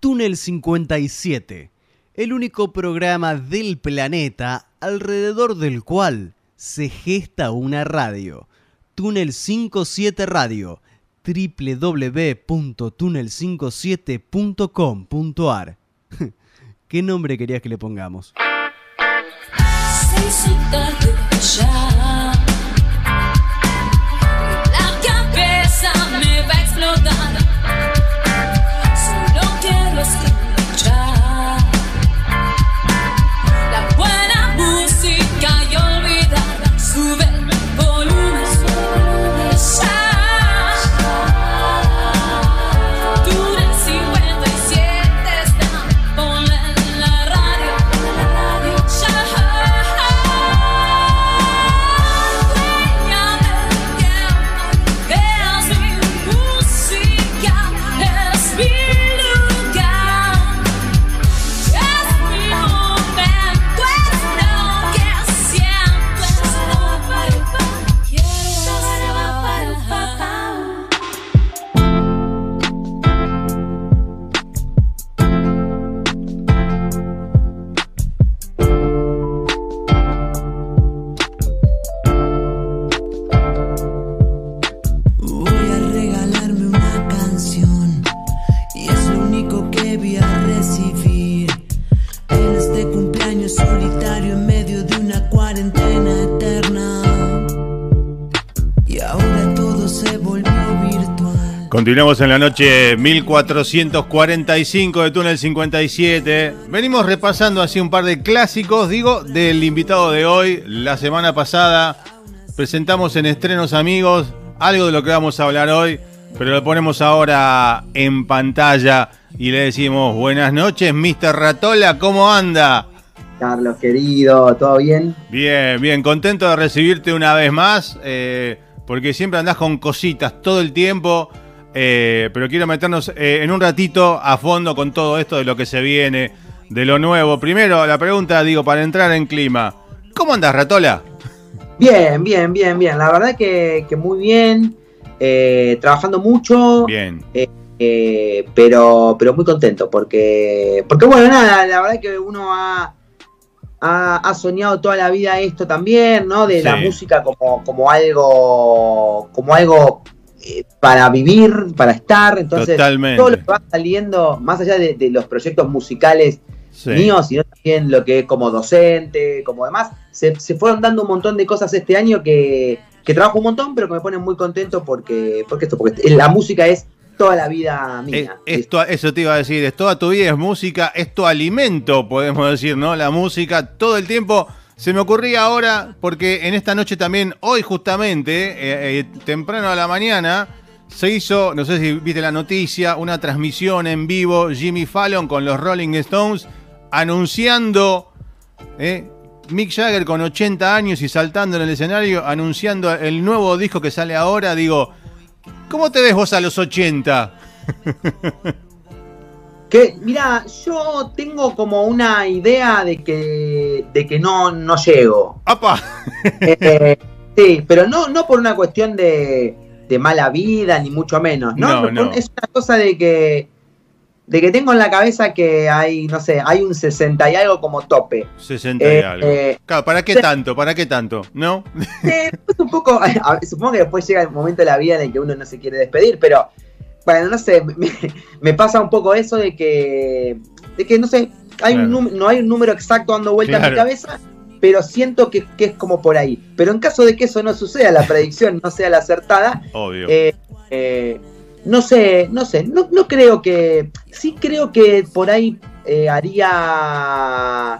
Túnel 57, el único programa del planeta alrededor del cual se gesta una radio. Túnel 57 Radio, www.túnel57.com.ar. ¿Qué nombre querías que le pongamos? Solo Continuamos en la noche 1445 de Túnel 57. Venimos repasando así un par de clásicos, digo, del invitado de hoy. La semana pasada presentamos en Estrenos Amigos algo de lo que vamos a hablar hoy, pero lo ponemos ahora en pantalla y le decimos buenas noches, Mr. Ratola, ¿cómo anda? Carlos, querido, ¿todo bien? Bien, bien, contento de recibirte una vez más, eh, porque siempre andás con cositas todo el tiempo, eh, pero quiero meternos eh, en un ratito a fondo con todo esto de lo que se viene, de lo nuevo. Primero, la pregunta, digo, para entrar en clima, ¿cómo andás, Ratola? Bien, bien, bien, bien. La verdad que, que muy bien. eh, trabajando mucho. Bien, eh, pero, pero muy contento porque, porque bueno, nada, la verdad que uno ha, ha, ha soñado toda la vida esto también, ¿no? De la música como, como algo, como algo eh, para vivir, para estar. Entonces, Totalmente. todo lo que va saliendo, más allá de, de los proyectos musicales sí. míos, sino también lo que es como docente, como demás, se, se fueron dando un montón de cosas este año que, que trabajo un montón, pero que me ponen muy contento porque, porque esto, porque la música es toda la vida mía. esto, eso te iba a decir, es toda tu vida es música, es tu alimento, podemos decir, ¿no? La música todo el tiempo. Se me ocurría ahora, porque en esta noche también, hoy justamente, eh, eh, temprano a la mañana, se hizo, no sé si viste la noticia, una transmisión en vivo, Jimmy Fallon con los Rolling Stones, anunciando, eh, Mick Jagger con 80 años y saltando en el escenario, anunciando el nuevo disco que sale ahora, digo, ¿cómo te ves vos a los 80? Que, mira, yo tengo como una idea de que, de que no, no llego. ¡Apa! Eh, sí, pero no, no por una cuestión de, de mala vida, ni mucho menos. No, No, no. es una cosa de que, de que tengo en la cabeza que hay, no sé, hay un 60 y algo como tope. 60 y Eh, algo. eh, Claro, ¿para qué tanto? ¿Para qué tanto? ¿No? Es un poco, supongo que después llega el momento de la vida en el que uno no se quiere despedir, pero bueno, no sé, me, me pasa un poco eso de que, de que no sé, hay un Claro. no hay un número exacto dando vuelta en Claro. mi cabeza, pero siento que, que es como por ahí. Pero en caso de que eso no suceda, la predicción no sea la acertada, Obvio. eh, eh, no sé, no sé, no, no creo que, sí creo que por ahí eh, haría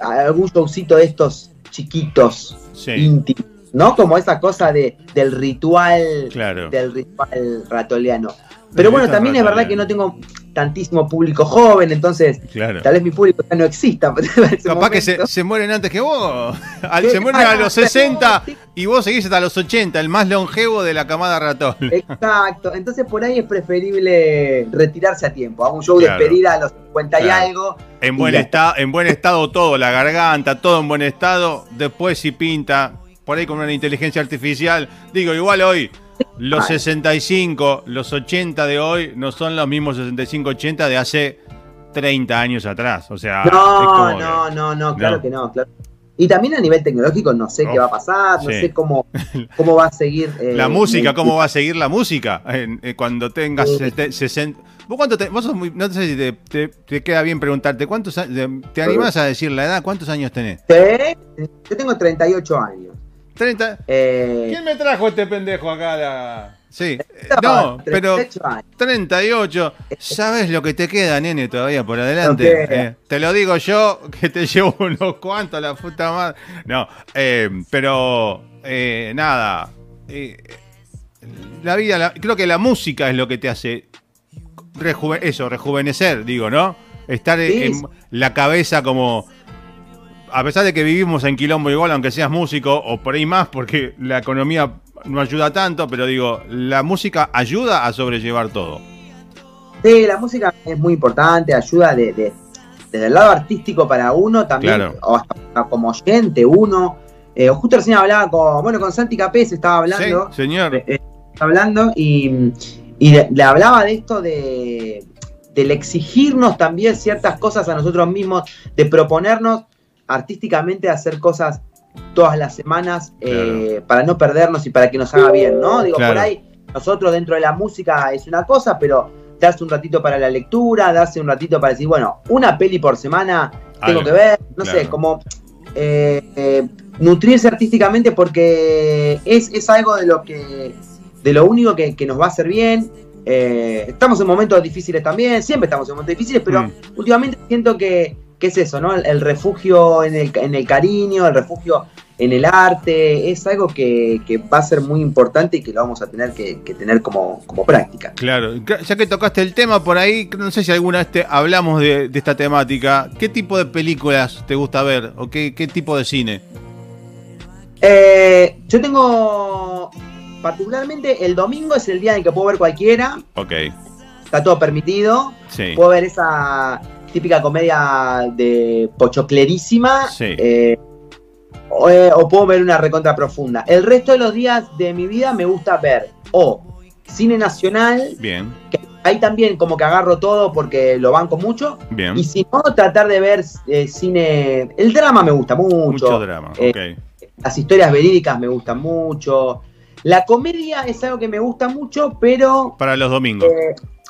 algún showcito de estos chiquitos sí, íntimos, ¿no? Como esa cosa de, del ritual, claro. del ritual ratoleano. Pero bueno, también es verdad que no tengo tantísimo público joven, entonces Claro. tal vez mi público ya no exista. Capaz que se, se mueren antes que vos. Al- se mueren a los sí, 60 sí. y vos seguís hasta los 80, el más longevo de la camada ratón. Exacto, entonces por ahí es preferible retirarse a tiempo. Hago un show Claro. de despedida a los 50 y algo. En Y buen, ya estado, en buen estado todo, la garganta, todo en buen estado. Después si pinta, por ahí con una inteligencia artificial. Digo, igual hoy los Ay. 65, los 80 de hoy no son los mismos 65, 80 de hace 30 años atrás. O sea, No, no, no, no, claro No. que no, claro. Y también a nivel tecnológico no sé qué va a pasar, no sí. sé cómo, cómo va a seguir. eh, La música, ¿cómo va a seguir la música? Eh, cuando tengas Sí. sete- 60. ¿Vos cuánto te, vos sos muy- no sé si te, te- te queda bien preguntarte, ¿cuántos de- ¿te animás a decir la edad? ¿Cuántos años tenés? Yo tengo 38 años. 30. Eh, ¿Quién me trajo este pendejo acá? La... Sí, no, pero 38 años. 38. ¿Sabes lo que te queda, nene, todavía por adelante? Eh, te lo digo yo, que te llevo unos cuantos, la puta madre. No, eh, pero eh, nada. eh, la vida, la- creo que la música es lo que te hace rejuve- eso, rejuvenecer, digo, ¿no? Estar Sí, en la cabeza como. A pesar de que vivimos en quilombo igual, aunque seas músico, o por ahí más, porque la economía no ayuda tanto, pero digo, la música ayuda a sobrellevar todo. Sí, la música es muy importante, ayuda de, de- desde el lado artístico para uno también, Claro. o hasta como oyente uno. Eh, justo recién hablaba con, bueno, con Santi Capés estaba hablando. Sí, señor. eh, eh, hablando y, y le, le hablaba de esto de del exigirnos también ciertas cosas a nosotros mismos, de proponernos artísticamente hacer cosas todas las semanas eh, para no perdernos y para que nos haga bien, ¿no? Digo, Claro. por ahí nosotros dentro de la música es una cosa, pero darse un ratito para la lectura, darse un ratito para decir, bueno, una peli por semana tengo Algo, que ver, no sé, como eh, eh, nutrirse artísticamente porque es, es algo de lo que de lo único que, que nos va a hacer bien. Eh, estamos en momentos difíciles también, siempre estamos en momentos difíciles, pero Mm. últimamente siento que, que es eso, ¿no? El, el refugio en el, en el cariño, el refugio en el arte, es algo que, que va a ser muy importante y que lo vamos a tener que, que tener como, como práctica. Claro, ya que tocaste el tema por ahí, no sé si alguna vez te hablamos de, de esta temática. ¿Qué tipo de películas te gusta ver? ¿O qué, qué tipo de cine? Eh, yo tengo particularmente el domingo es el día en el que puedo ver cualquiera, Ok, está todo permitido. sí. Puedo ver esa típica comedia de pochoclerísima. Sí. eh, o, eh, o puedo ver una recontra profunda. El resto de los días de mi vida me gusta ver o cine nacional, Bien, que ahí también como que agarro todo porque lo banco mucho. bien. Y si no, tratar de ver eh, cine... El drama me gusta mucho. Mucho drama, eh, ok. Las historias verídicas me gustan mucho. La comedia es algo que me gusta mucho, pero Para los domingos.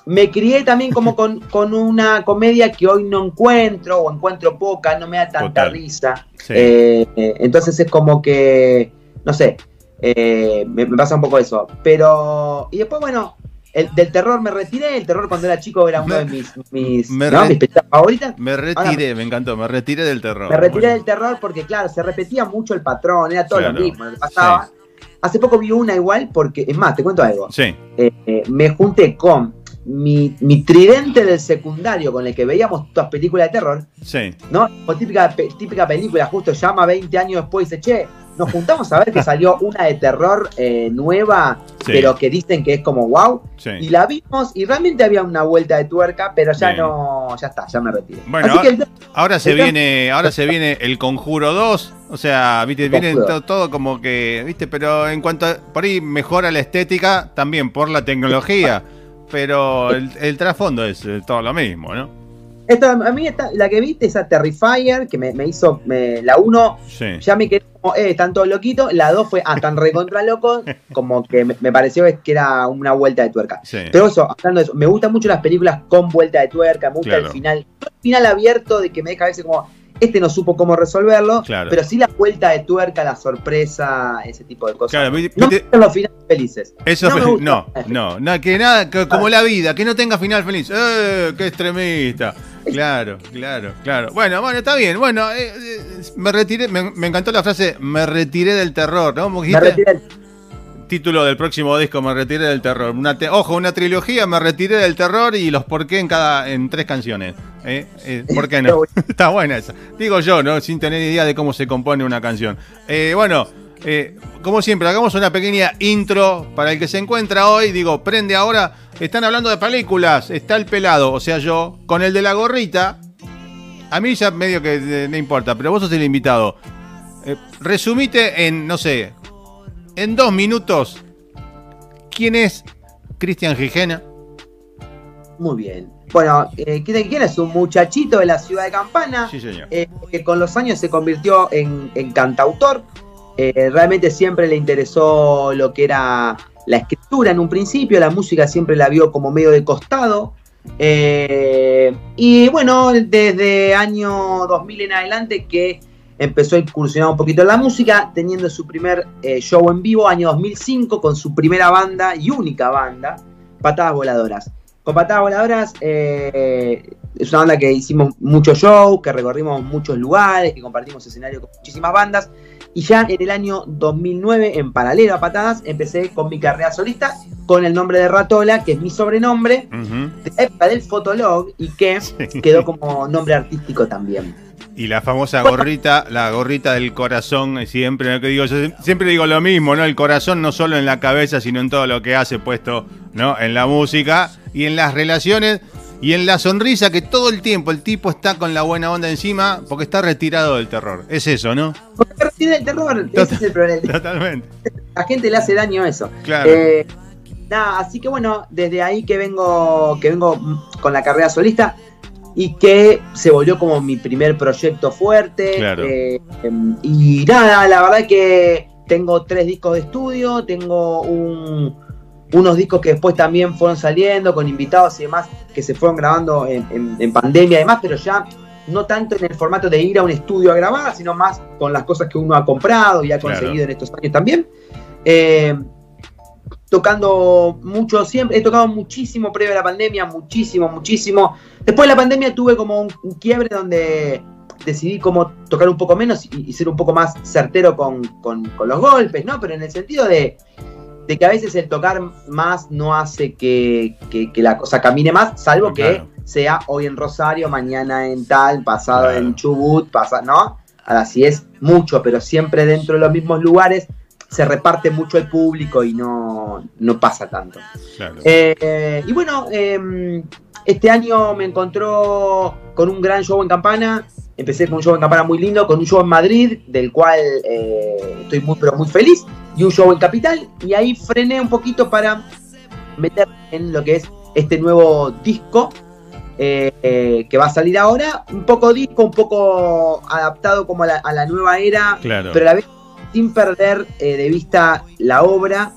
Me crié también como con, con una comedia que hoy no encuentro o encuentro poca, no me da tanta Total. risa. Sí. Eh, entonces es como que, no sé, eh, me, me pasa un poco eso. Pero, y después, bueno, el, del terror me retiré. El terror cuando era chico era uno Me- de mis, mis, me ¿no? re- mis películas favoritas. me retiré, me encantó, me retiré del terror. Me retiré Bueno, del terror porque, claro, se repetía mucho el patrón, era todo Claro. lo mismo lo que pasaba. Hace poco vi una igual porque, es más, te cuento algo. Sí, eh, me junté con mi, mi tridente del secundario con el que veíamos todas películas de terror, sí. ¿no? O típica, típica película, justo llama 20 años después y dice, che, nos juntamos a ver que salió una de terror eh, nueva, Sí. pero que dicen que es como wow. Y sí. la vimos y realmente había una vuelta de tuerca, pero ya Bien. no, ya está, ya me retiré. Bueno, Así que el- Ahora se viene, ahora se viene el Conjuro 2, o sea, viste, viene Conjuro. to- todo como que, viste, pero en cuanto a, por ahí mejora la estética también por la tecnología, pero el, el trasfondo es eh, todo lo mismo, ¿no? esta- a mí esta, la que viste, esa Terrifier, que me, me hizo, me- la 1 Sí. ya me quedé como, eh, están todos loquitos. La 2 fue, ah, tan recontra locos, como que me, me pareció que era una vuelta de tuerca. Sí. Pero eso, hablando de eso, me gustan mucho las películas con vuelta de tuerca, me gusta Claro. el final, el final abierto de que me deja a veces como, este no supo cómo resolverlo, Claro. pero sí la vuelta de tuerca, la sorpresa, ese tipo de cosas. Claro, no me gustan los finales felices. Eso no me no, no, no, que nada, que como la vida, que no tenga final feliz. ¡Eh! ¡Qué extremista! Claro, claro, claro. Bueno, bueno, está bien. Bueno, eh, eh, me retiré, me, me encantó la frase, me retiré del terror, ¿no? ¿Cómo Me retiré el- Título del próximo disco, Me retiré del terror. Una te- Ojo, una trilogía, Me retiré del terror y los por qué en cada en tres canciones. ¿Eh? Eh, ¿Por qué no? Está buena esa. Digo yo, ¿no? Sin tener idea de cómo se compone una canción. Eh, bueno, como siempre, hagamos una pequeña intro para el que se encuentra hoy. Digo, prende ahora. Están hablando de películas. Está el pelado, o sea, yo, con el de la gorrita. A mí ya medio que no importa, pero vos sos el invitado. Resumite en, no sé, en dos minutos, ¿Quién es Cristian Gijena? Muy bien. Bueno, eh, ¿quién quién es? Un muchachito de la ciudad de Campana. Sí, señor. eh, que con los años se convirtió en, en cantautor. Eh, realmente siempre le interesó lo que era la escritura en un principio, la música siempre la vio como medio de costado. Eh, y bueno, desde año 2000 en adelante que empezó a incursionar un poquito en la música, teniendo su primer eh, show en vivo, año 2005, con su primera banda y única banda, Patadas Voladoras. Con Patadas Voladoras eh, es una banda que hicimos muchos shows, que recorrimos muchos lugares, que compartimos escenario con muchísimas bandas. Y ya en el año 2009, en paralelo a Patadas, empecé con mi carrera solista con el nombre de Ratola, que es mi sobrenombre, de la época del Fotolog y que quedó como nombre artístico también. Y la famosa gorrita, la gorrita del corazón, eh, siempre, ¿no? que digo, yo siempre digo lo mismo, ¿no? El corazón no solo en la cabeza, sino en todo lo que hace puesto, ¿no? En la música y en las relaciones y en la sonrisa que todo el tiempo el tipo está con la buena onda encima porque está retirado del terror. Es eso, ¿no? Porque recibe el terror, ese es el problema. Totalmente. La gente le hace daño a eso. Claro. Eh, nada, así que bueno, desde ahí que vengo, que vengo con la carrera solista y que se volvió como mi primer proyecto fuerte. Claro. eh, em, y nada, la verdad que tengo tres discos de estudio, tengo un- unos discos que después también fueron saliendo con invitados y demás que se fueron grabando en, en- en pandemia y demás, pero ya no tanto en el formato de ir a un estudio a grabar, sino más con las cosas que uno ha comprado y ha Claro. conseguido en estos años también. Eh, tocando mucho siempre, he tocado muchísimo previo a la pandemia, muchísimo, muchísimo. Después de la pandemia tuve como un, un quiebre donde decidí como tocar un poco menos y, y ser un poco más certero con, con- con los golpes, ¿no? Pero en el sentido de, de que a veces el tocar más no hace que, que- que la cosa camine más, salvo Claro. que sea hoy en Rosario, mañana en tal, pasado Claro. en Chubut, pasa, ¿no? Ahora sí es mucho, pero siempre dentro de los mismos lugares se reparte mucho el público y no, no pasa tanto. Claro. Eh, y bueno, eh, este año me encontró con un gran show en Campana. Empecé con un show en Campana muy lindo, con un show en Madrid, del cual eh, estoy muy, pero muy feliz, y un show en Capital. Y ahí frené un poquito para meter en lo que es este nuevo disco eh, eh, que va a salir ahora. Un poco disco, un poco adaptado como a la, a la nueva era, Claro. pero a la vez sin perder eh, de vista la obra,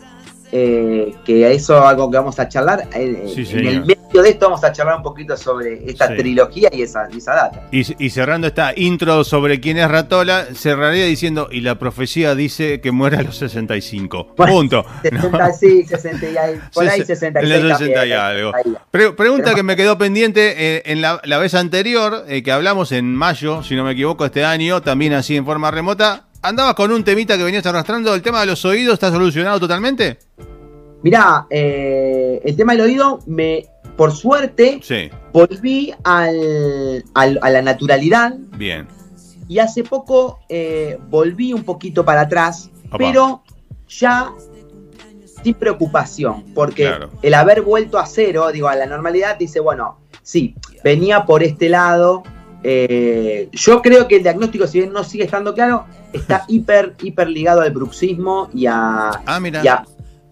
eh, que eso es algo que vamos a charlar. eh, Sí, en el medio de esto vamos a charlar un poquito sobre esta Sí. trilogía y esa, y esa data. Y, y cerrando esta intro sobre quién es Ratola, cerraría diciendo, y la profecía dice que muere a los 65. Bueno, Punto. 60, sí, 60 y ahí, por ahí Sesen- 66 en los 60 y también, algo. ahí. Pre- pregunta Pero- que me quedó pendiente eh, en la, la vez anterior, que hablamos en mayo, si no me equivoco, este año, también así en forma remota. ¿Andabas con un temita que venías arrastrando? ¿El tema de los oídos está solucionado totalmente? Mirá, eh, el tema del oído, me, por suerte, Sí, volví al, al- a la naturalidad bien. y hace poco eh, volví un poquito para atrás, Opa. pero ya sin preocupación, porque Claro. el haber vuelto a cero, digo, a la normalidad, dice, bueno, sí, venía por este lado. eh, yo creo que el diagnóstico, si bien no sigue estando claro, está hiper, hiper ligado al bruxismo y a, Ah, mira. y a-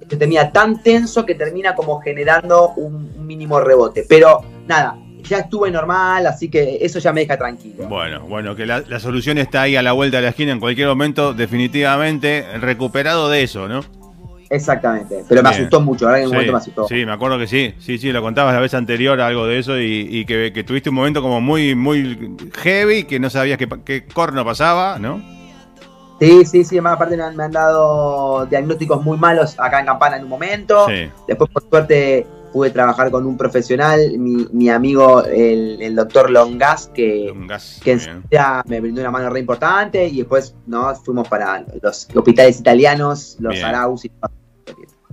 que termina tan tenso que termina como generando un, un mínimo rebote. Pero nada, ya estuve normal, así que eso ya me deja tranquilo. Bueno, bueno, que la, la solución está ahí a la vuelta de la esquina en cualquier momento, definitivamente recuperado de eso, ¿no? Exactamente. Pero me asustó mucho, verdad en un Sí, momento me asustó. sí, me acuerdo que sí, sí, sí, lo contabas la vez anterior, algo de eso, y, y que, que tuviste un momento como muy, muy heavy, que no sabías qué, qué corno pasaba, ¿no? Sí, sí, sí, además aparte me han, me han dado diagnósticos muy malos acá en Campana en un momento. Sí, Después, por suerte, pude trabajar con un profesional, mi, mi amigo, el, el doctor Longas, que, un gas. que muy bien. enseguida me brindó una mano re importante y después ¿no? fuimos para los hospitales italianos, los Bien. Arauz y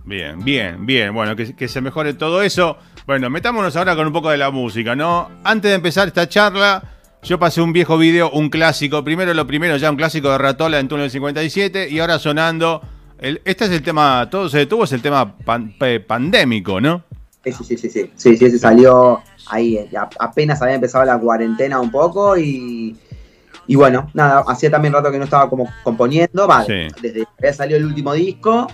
Bien, bien, bien. Bueno, que, que se mejore todo eso. Bueno, metámonos ahora con un poco de la música, ¿no? Antes de empezar esta charla, yo pasé un viejo video, un clásico. Primero lo primero, ya un clásico de Ratola en Túnel 57. Y ahora sonando. el- este es el tema, todo se detuvo, es el tema pan- pe- pandémico, ¿no? Sí, sí, sí, sí, sí, sí, se salió ahí, eh, apenas había empezado la cuarentena un poco y, y bueno, nada, hacía también rato que no estaba como componiendo, vale, Sí. desde que había salido el último disco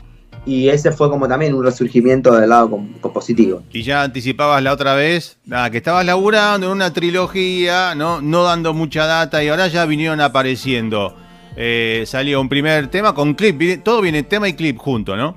y ese fue como también un resurgimiento del lado com- compositivo. Y ya anticipabas la otra vez, nada, que estabas laburando en una trilogía, ¿no? no dando mucha data y ahora ya vinieron apareciendo. Eh, salió un primer tema con clip, todo viene tema y clip junto, ¿no?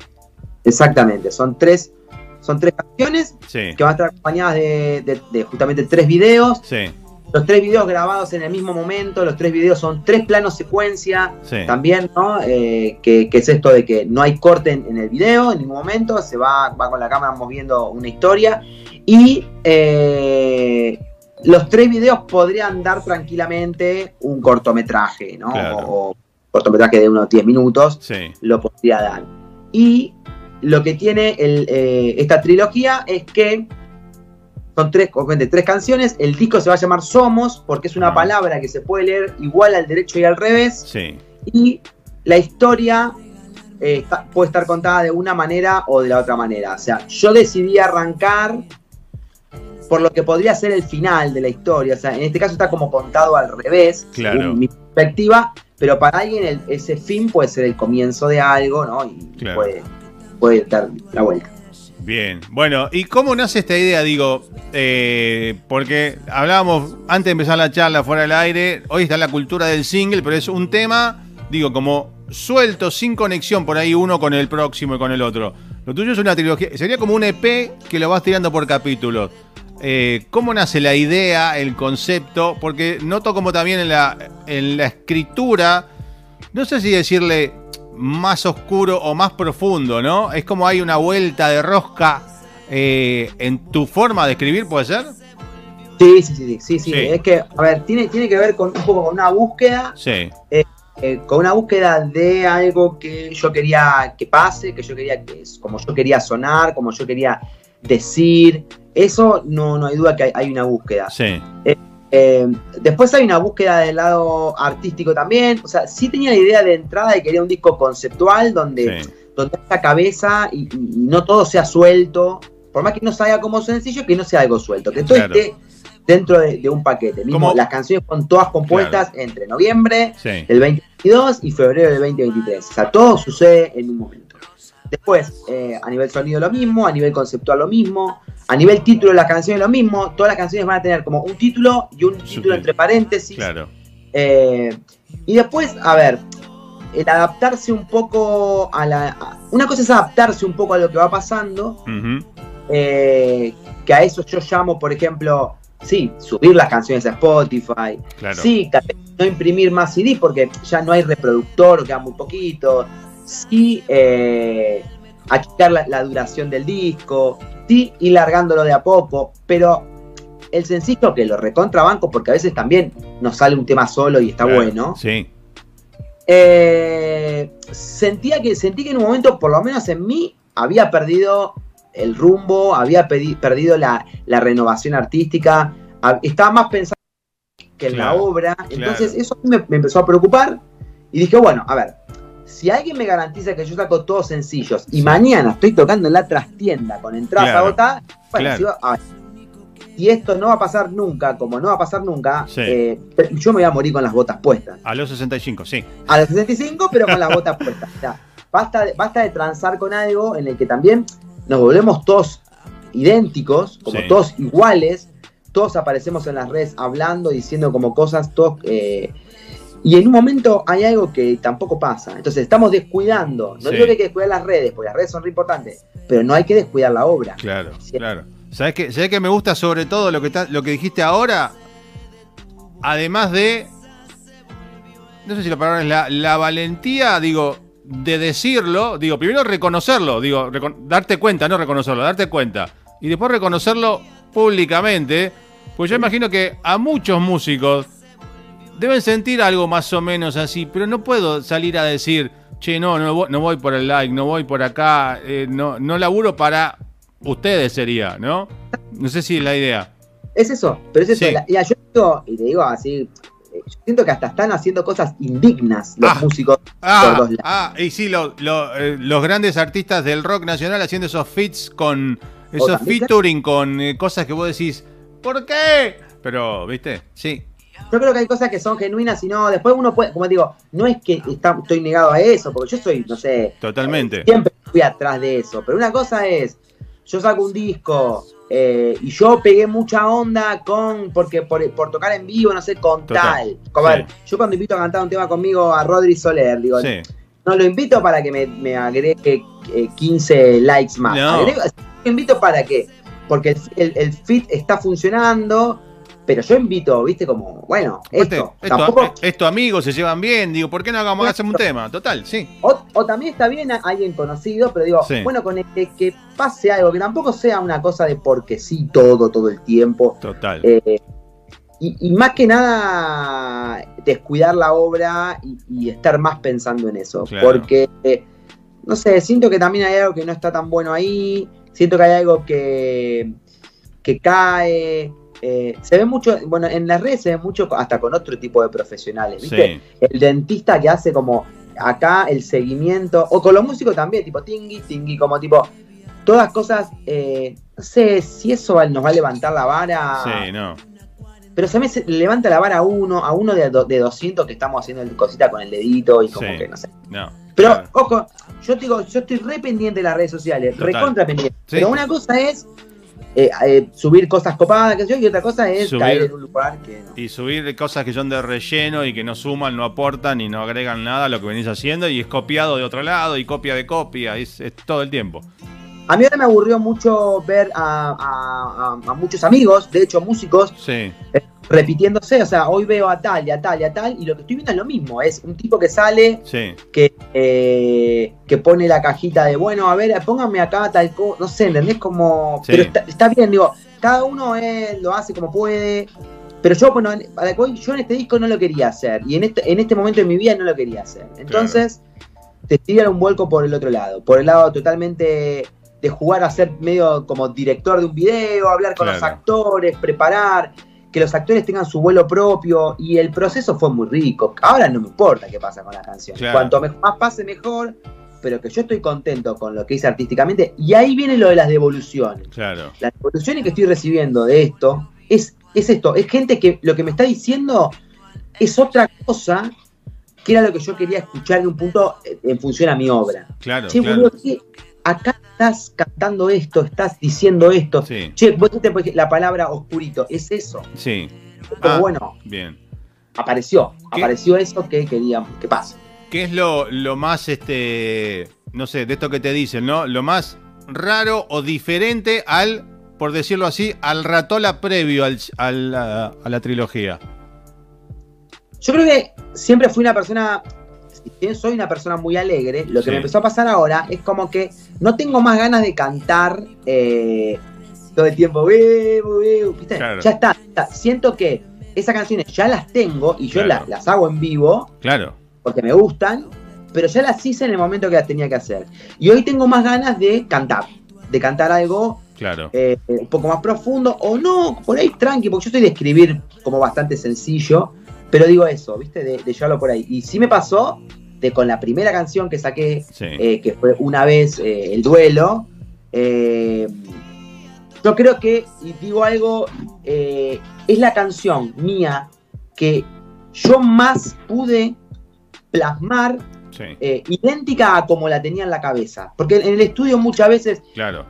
Exactamente, son tres, son tres canciones Sí, que van a estar acompañadas de, de- de justamente tres videos. sí, Los tres videos grabados en el mismo momento, los tres videos son tres planos secuencia. sí. También, ¿no? Eh, que, que es esto de que no hay corte en, en el video en ningún momento, se va, va con la cámara moviendo una historia. Y eh, los tres videos podrían dar tranquilamente un cortometraje, ¿no? Claro. O, o cortometraje de unos 10 minutos, Sí, lo podría dar. Y lo que tiene el, eh, esta trilogía es que son tres, obviamente, tres canciones. El disco se va a llamar Somos, porque es una Ah. palabra que se puede leer igual al derecho y al revés. sí, Y la historia eh, está- puede estar contada de una manera o de la otra manera. O sea, yo decidí arrancar por lo que podría ser el final de la historia. O sea, en este caso está como contado al revés, Claro. según mi perspectiva, pero para alguien el- ese fin puede ser el comienzo de algo, ¿no? Y Claro. puede, puede dar la vuelta. Bien, bueno, ¿y cómo nace esta idea? Digo, eh, porque hablábamos antes de empezar la charla fuera del aire, hoy está la cultura del single, pero es un tema, digo, como suelto, sin conexión por ahí uno con el próximo y con el otro. Lo tuyo es una trilogía, sería como un EP que lo vas tirando por capítulos. Eh, ¿Cómo nace la idea, el concepto? Porque noto como también en la, en la escritura, no sé si decirle más oscuro o más profundo, ¿no? Es como hay una vuelta de rosca eh, en tu forma de escribir, ¿puede ser? Sí, sí, sí, sí, sí. Es que, a ver, tiene, tiene que ver con un poco con una búsqueda Sí, eh, con una búsqueda de algo que yo quería que pase, que yo quería que como yo quería sonar, como yo quería decir. Eso no, no hay duda que hay, hay una búsqueda. sí, Eh, después hay una búsqueda del lado artístico también. O sea, sí tenía la idea de entrada de que quería un disco conceptual donde, sí, donde haya cabeza y, no todo sea suelto. Por más que no salga como sencillo, que no sea algo suelto, que todo Claro. esté dentro de, de un paquete. Mismo, las canciones son todas compuestas entre noviembre sí. del 2022 y febrero del 2023. O sea, todo sucede en un momento. Después, eh, a nivel sonido lo mismo, a nivel conceptual lo mismo, a nivel título de las canciones lo mismo. Todas las canciones van a tener como un título y un título entre paréntesis. Claro, Eh, y después, a ver, el adaptarse un poco a la... a- una cosa es adaptarse un poco a lo que va pasando, eh, que a eso yo llamo, por ejemplo, sí, subir las canciones a Spotify, claro. Sí, no imprimir más CD porque ya no hay reproductor, queda muy poquito. Sí, eh, achicar la, la duración del disco. Sí, ir largándolo de a poco. Pero el sencillo que lo recontrabanco porque a veces también nos sale un tema solo y está Claro, bueno. Sí, Eh, sentía que, sentí que en un momento, por lo menos en mí, había perdido el rumbo, había pedi- perdido la, la renovación artística, estaba más pensando que en Claro, la obra. claro. Entonces eso me, me empezó a preocupar y dije, bueno, a ver, si alguien me garantiza que yo saco todos sencillos y mañana estoy tocando en la trastienda con entradas Claro, agotadas, bueno, claro. si, va- si esto no va a pasar nunca, como no va a pasar nunca, Sí. eh, yo me voy a morir con las botas puestas a los 65, sí. a los 65, pero con las botas puestas. O sea, basta, de, basta de transar con algo en el que también nos volvemos todos idénticos, como Sí. todos iguales, todos aparecemos en las redes hablando, diciendo como cosas, todos... eh, y en un momento hay algo que tampoco pasa. Entonces estamos descuidando. No Sí. digo que hay que descuidar las redes, porque las redes son re importantes, pero no hay que descuidar la obra. Claro, Sí. claro. ¿Sabes qué, ¿Sabés qué me gusta sobre todo lo que, está- lo que dijiste ahora? Además de. No sé si la palabra es la, la valentía, digo, de decirlo. Digo, primero reconocerlo, digo, recon- darte cuenta, no reconocerlo, darte cuenta. Y después reconocerlo públicamente. Pues yo imagino que a muchos músicos deben sentir algo más o menos así, pero no puedo salir a decir, che, no, no voy, no voy por el like, no voy por acá, eh, no, no laburo para ustedes sería, ¿no? No sé si es la idea. Es eso, pero es eso. Sí. La- ya, yo digo, y te digo así, eh, yo siento que hasta están haciendo cosas indignas los Ah. músicos por Ah, dos lados. ah, y sí, lo- lo, eh, los grandes artistas del rock nacional haciendo esos feats con. Esos featuring con eh, cosas que vos decís, ¿por qué? Pero, ¿viste? Sí. Yo creo que hay cosas que son genuinas y no, después uno puede, como digo, no es que está- estoy negado a eso, porque yo soy, no sé, Totalmente. siempre fui atrás de eso, pero una cosa es, yo saco un disco eh, y yo pegué mucha onda con, porque por, por tocar en vivo, no sé, con Total, tal. Como, a ver, sí. yo cuando invito a cantar un tema conmigo a Rodri Soler, digo, Sí. no lo invito para que me, me agregue eh, 15 likes más. No. Agrego- lo invito para que, porque el, el, el fit está funcionando, pero yo invito, viste, como, bueno, esto. es, tu, tampoco, es tu amigo, se llevan bien. Digo, ¿por qué no hagamos, hacemos un tema? Total, sí. o, o también está bien a alguien conocido, pero digo, Sí. bueno, con el que, que pase algo, que tampoco sea una cosa de porque sí todo, todo el tiempo. Total. Eh, y, y más que nada, descuidar la obra y, y estar más pensando en eso. Claro. Porque, eh, no sé, siento que también hay algo que no está tan bueno ahí. Siento que hay algo que, que cae. Eh, se ve mucho, bueno, en las redes se ve mucho hasta con otro tipo de profesionales, ¿viste? Sí. El dentista que hace como acá el seguimiento, o con los músicos también, tipo tingui, tingui, como tipo, todas cosas, eh, no sé si eso nos va a levantar la vara. Sí, no. Pero se me levanta la vara a uno, a uno de, de 200 que estamos haciendo el cosita con el dedito y como Sí. que no sé. No. Pero, Claro. ojo, yo te digo, yo estoy re pendiente de las redes sociales, recontra pendiente. Sí. Pero una cosa es eh, eh, subir cosas copadas, que sé yo, y otra cosa es Subir- caer en un lugar que no. Y subir cosas que son de relleno y que no suman, no aportan y no agregan nada a lo que venís haciendo y es copiado de otro lado y copia de copia, es, es todo el tiempo. A mí ahora me aburrió mucho ver a, a- a- a muchos amigos, de hecho músicos, Sí, repitiéndose. O sea, hoy veo a tal y a tal y a tal, y lo que estoy viendo es lo mismo. Es un tipo que sale, sí, que, eh, que pone la cajita de, bueno, a ver, pónganme acá tal cosa. No sé, ¿entendés? Como. Sí. Pero está, está bien, digo, cada uno eh, lo hace como puede. Pero yo, bueno, yo en este disco no lo quería hacer. Y en este, en este momento de mi vida no lo quería hacer. Entonces, decidí dar un vuelco por el otro lado. Por el lado totalmente de jugar a ser medio como director de un video, hablar con los actores, preparar, que los actores tengan su vuelo propio. Y el proceso fue muy rico. Ahora no me importa qué pasa con la canción. Claro. Cuanto más pase, mejor. Pero que yo estoy contento con lo que hice artísticamente. Y ahí viene lo de las devoluciones. claro. Las devoluciones que estoy recibiendo de esto es, es esto, es gente que lo que me está diciendo es otra cosa que era lo que yo quería escuchar en un punto en función a mi obra. Claro, che, claro. boludo, acá estás cantando esto, estás diciendo esto. Sí, Che, vos dijiste ejemplo, la palabra oscurito, es eso. sí. Pero Ah. bueno, Bien. apareció, ¿Qué? apareció eso que queríamos que pase. ¿Qué es lo, lo más, este, no sé, de esto que te dicen, ¿no? Lo más raro o diferente al, por decirlo así, al ratola previo al, al- a, a la trilogía? Yo creo que siempre fui una persona, si soy una persona muy alegre, lo que Sí. me empezó a pasar ahora es como que no tengo más ganas de cantar eh, todo el tiempo. Ya está. Siento que esas canciones ya las tengo y yo Claro. la- las hago en vivo Claro, porque me gustan, pero ya las hice en el momento que las tenía que hacer. Y hoy tengo más ganas de cantar, de cantar algo claro. eh, un poco más profundo, o no, por ahí tranqui, porque yo estoy de escribir como bastante sencillo, pero digo eso, ¿viste? De, de llevarlo por ahí. Y sí me pasó de con la primera canción que saqué, Sí, eh, que fue una vez eh, el duelo, eh, yo creo que, y digo algo, es la canción mía que yo más pude plasmar sí, idéntica a como la tenía en la cabeza. Porque en el estudio muchas veces claro.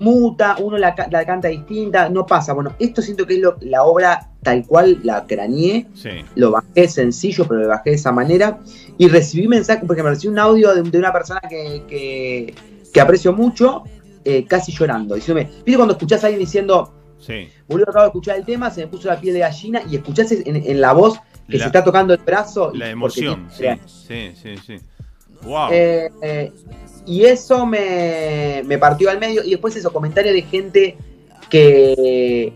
Muta, uno la, ca- la canta distinta, no pasa. Bueno, esto siento que es lo- la obra tal cual la craneé, Sí, lo bajé sencillo, pero lo bajé de esa manera. Y recibí mensajes, porque me recibí un audio de, de una persona que, que, que aprecio mucho, eh, casi llorando, diciéndome, ¿viste cuando escuchás a alguien diciendo, sí. boludo, acabo de escuchar el tema, se me puso la piel de gallina, y escuchás en, en la voz que La- se está tocando el brazo? La emoción, sí, sí, sí, sí. Wow. eh, eh, y eso me, me partió al medio. Y después esos comentarios de gente que,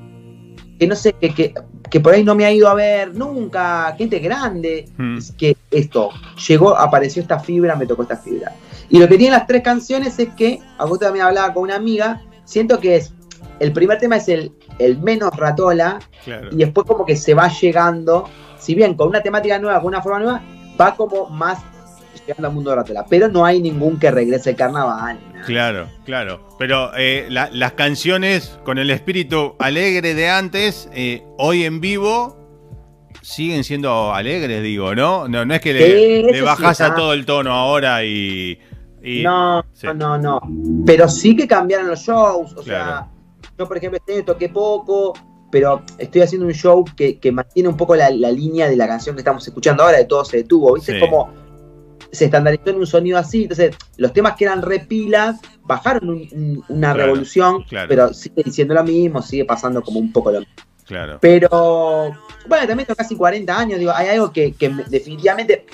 que no sé, que, que, que por ahí no me ha ido a ver nunca, gente grande. Mm. Es que esto, llegó, apareció esta fibra, me tocó esta fibra. Y lo que tienen las tres canciones es que, agosto también hablaba con una amiga, siento que es, el primer tema es el, el menos ratola, claro. y después como que se va llegando, si bien con una temática nueva, con una forma nueva, va como más llegando al mundo de Ratola. Pero no hay ningún que regrese el carnaval. Claro, claro. Pero eh, la- las canciones con el espíritu alegre de antes, eh, hoy en vivo, siguen siendo alegres, digo, ¿no? No, no es que le, le bajás sí, a todo el tono ahora y. y- no, sí. no, no. Pero sí que cambiaron los shows. O Claro. sea, yo, por ejemplo, este toqué poco, pero estoy haciendo un show que, que mantiene un poco la, la línea de la canción que estamos escuchando ahora, de todo se detuvo. ¿Viste? Sí. Es como se estandarizó en un sonido así. Entonces, los temas que eran repilas bajaron un- un- una Claro, revolución, claro. pero sigue diciendo lo mismo, sigue pasando como un poco lo mismo. Claro. Pero, bueno, también tengo casi 40 años, digo, hay algo que, que me- definitivamente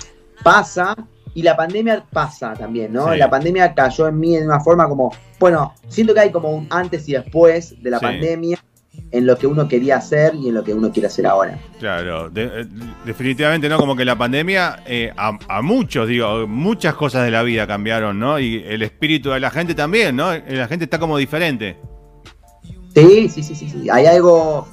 pasa y la pandemia pasa también, ¿no? Sí. La pandemia cayó en mí de una forma como, bueno, siento que hay como un antes y después de la Sí. pandemia en lo que uno quería hacer y en lo que uno quiere hacer ahora. Claro, de- eh, definitivamente no, como que la pandemia eh, a, a muchos, digo, muchas cosas de la vida cambiaron, ¿no? Y el espíritu de la gente también, ¿no? La gente está como diferente. Sí, sí, sí, sí, sí. Hay algo,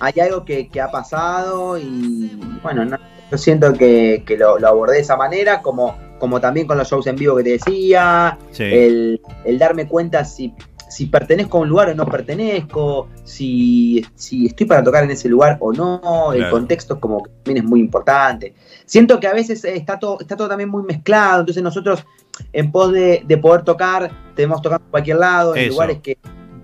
hay algo que, que ha pasado y bueno, no- yo siento que, que lo, lo abordé de esa manera, como, como también con los shows en vivo que te decía, Sí. el, el darme cuenta si, si pertenezco a un lugar o no pertenezco, si, si estoy para tocar en ese lugar o no, el contexto como que también es muy importante. Siento que a veces eh, está todo, está todo también muy mezclado, entonces nosotros en pos de, de poder tocar, tenemos tocando en cualquier lado, en Eso. lugares que,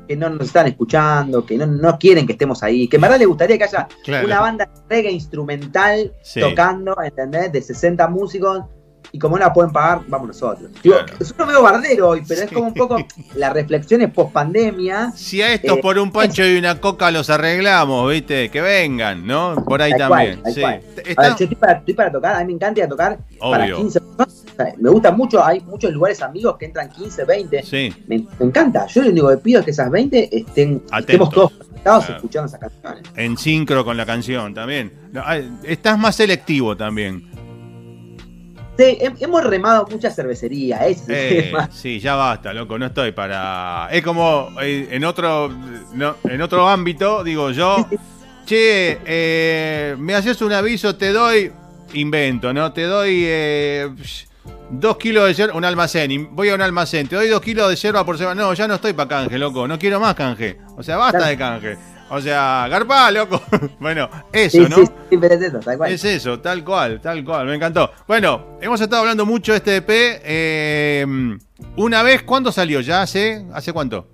que no nos están escuchando, que no, no quieren que estemos ahí, que en verdad les gustaría que haya Claro. una banda de reggae instrumental Sí. tocando, ¿entendés? De 60 músicos. Y como no la pueden pagar, vamos nosotros. Digo, Claro. es un medio bardero hoy, pero es como un poco la reflexión es post pandemia. Si a estos Eh, por un pancho y una coca los arreglamos, ¿viste? Que vengan, ¿no? Por ahí Tal también. sí. Está- ver, yo estoy para, estoy para tocar, a mí me encanta ir a tocar para Obvio. 15 personas. Me gusta mucho, hay muchos lugares amigos que entran 15, 20. Sí, Me, me encanta. Yo lo único que pido es que esas 20 estén, Atentos. estemos todos Claro. escuchando esas canciones. en sincro con la canción también. No, estás más selectivo también. Sí, hemos remado mucha cervecería, ese Eh, tema. sí, ya basta, loco, no estoy para... Es como eh, en otro no, en otro ámbito, digo yo, che, eh, me haces un aviso, te doy, invento, ¿no? Te doy eh, dos kilos de yerba, un almacén, voy a un almacén, te doy dos kilos de yerba por semana. No, ya no estoy para canje, loco, no quiero más canje. O sea, basta de canje. O sea, garpa, loco. bueno, eso, Sí, ¿no? sí, sí, pero es eso, tal cual. Es eso, tal cual, tal cual, me encantó. Bueno, hemos estado hablando mucho de este EP. eh, una vez, ¿cuándo salió? ¿Ya hace? ¿Hace cuánto?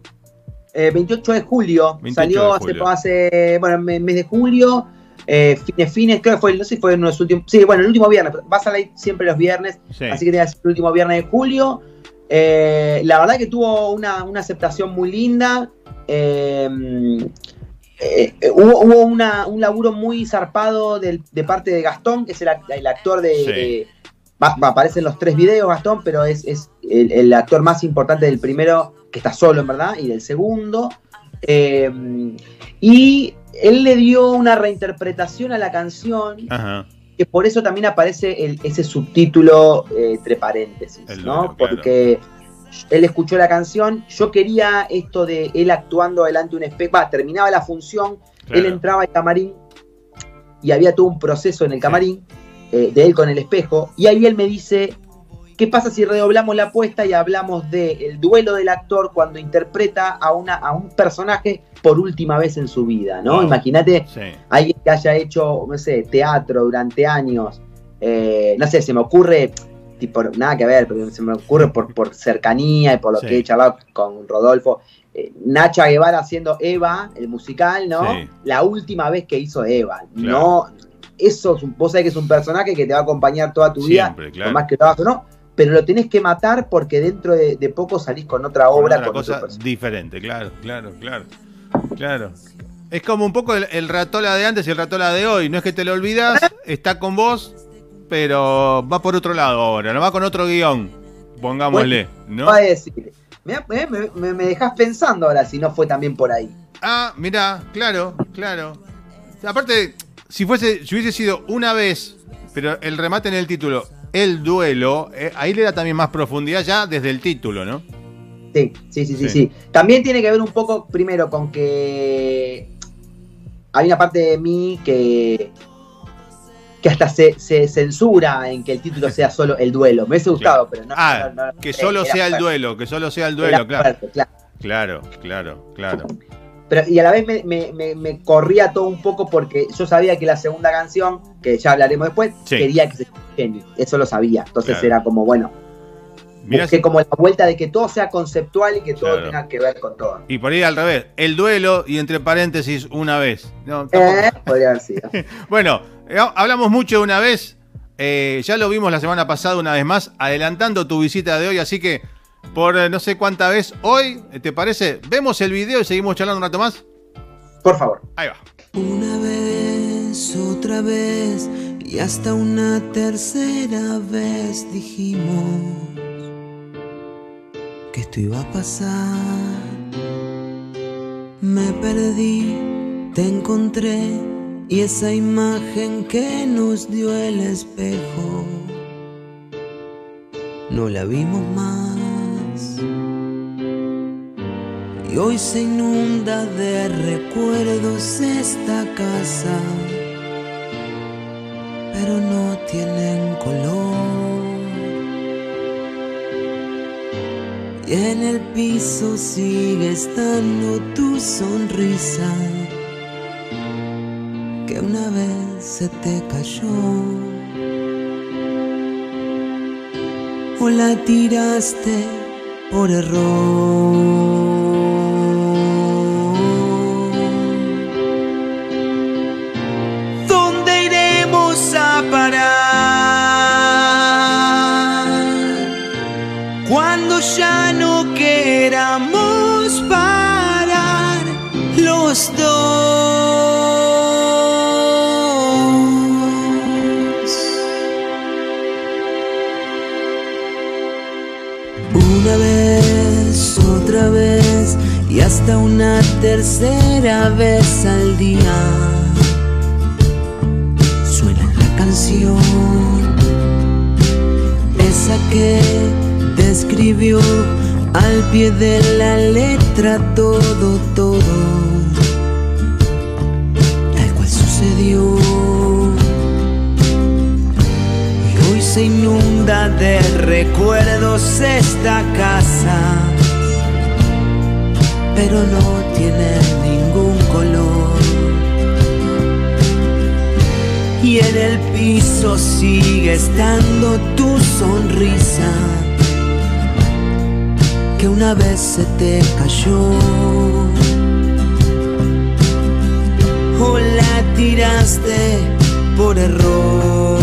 Eh, 28 de julio. 28 salió de hace, julio. hace, bueno, me- mes de julio. Eh, fines, fines, creo que fue, no sé si fue en los últimos. Sí, bueno, el último viernes. Va a salir siempre los viernes. Sí. Así que ser el último viernes de julio. Eh, la verdad que tuvo una, una aceptación muy linda. Eh, eh, eh, hubo hubo una- un laburo muy zarpado de parte de Gastón, que es el, act- el actor de. Sí. de- va- va- aparece en los tres videos, Gastón, pero es, es el, el actor más importante del primero, que está solo, en verdad, y del segundo. Eh, y él le dio una reinterpretación a la canción Ajá. que por eso también aparece el- ese subtítulo eh, entre paréntesis, El ¿no? claro. Él escuchó la canción, yo quería esto de él actuando delante de un espejo, va, terminaba la función, Claro. él entraba al camarín y había todo un proceso en el camarín eh, de él con el espejo, y ahí él me dice, ¿qué pasa si redoblamos la apuesta y hablamos del duelo del actor cuando interpreta a, una, a un personaje por última vez en su vida, ¿no? Wow. Imagínate Sí. alguien que haya hecho, no sé, teatro durante años, eh, no sé, se me ocurre, tipo, nada que ver, pero se me ocurre por, por cercanía y por lo Sí. que he charlado con Rodolfo, eh, Nacha Guevara haciendo Eva, el musical, ¿no? Sí. La última vez que hizo Eva, Claro. no, eso, es un- vos sabés que es un personaje que te va a acompañar toda tu Siempre, vida, claro. por más que lo hagas o no, pero lo tenés que matar porque dentro de, de poco salís con otra Con obra, otra con cosa otro personaje. diferente, claro, claro, claro. Claro. Es como un poco el, el ratola de antes y el ratola de hoy. No es que te lo olvidas, está con vos, pero va por otro lado ahora, no va con otro guion. Pongámosle, ¿no? Va a decir, me, me, me- dejás pensando ahora si no fue también por ahí. Ah, mirá, claro, claro. Aparte, si fuese, si hubiese sido una vez, pero el remate en el título, el duelo, eh, ahí le da también más profundidad ya desde el título, ¿no? Sí, sí, sí, Sí. sí. También tiene que ver un poco, primero, con que hay una parte de mí que, que hasta se, se censura en que el título sea solo el duelo. Me hubiese gustado, pero no. Ah, no, no, que solo sea el duelo, que solo sea el duelo, claro. fuerte, claro. Claro, claro, claro. pero y a la vez me, me- me- me corría todo un poco porque yo sabía que la segunda canción, que ya hablaremos después, Sí. quería que se Jenny. Eso lo sabía. Entonces Claro. era como, bueno, Mirá busqué como la vuelta de que todo sea conceptual y que todo Claro. tenga que ver con todo. Y por ahí al revés, el duelo y entre paréntesis una vez. No. Eh, podría haber sido. Bueno, eh, hablamos mucho de una vez. eh, ya lo vimos la semana pasada una vez más, adelantando tu visita de hoy. Así que, por eh, no sé cuánta vez hoy, ¿te parece? Vemos el video y seguimos charlando un rato más. Por favor. Ahí va. Una vez, otra vez y hasta una tercera vez dijimos que esto iba a pasar. Me perdí, te encontré y esa imagen que nos dio el espejo no la vimos más. Y hoy se inunda de recuerdos esta casa, pero no tienen color. Y en el piso sigue estando tu sonrisa, que una vez se te cayó. O la tiraste por error. Una tercera vez al día. Suena la canción, esa que describió al pie de la letra todo, todo, tal cual sucedió. Y hoy se inunda de recuerdos esta casa, pero no tiene ningún color. Y en el piso sigue estando tu sonrisa, que una vez se te cayó. O la tiraste por error.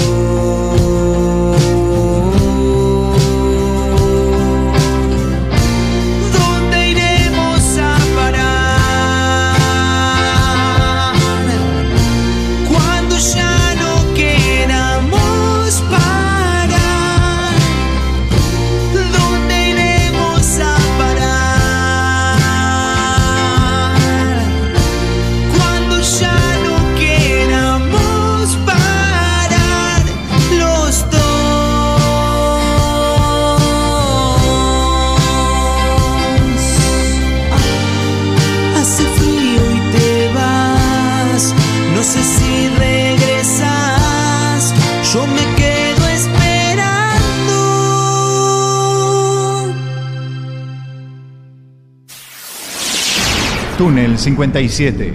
Túnel 57.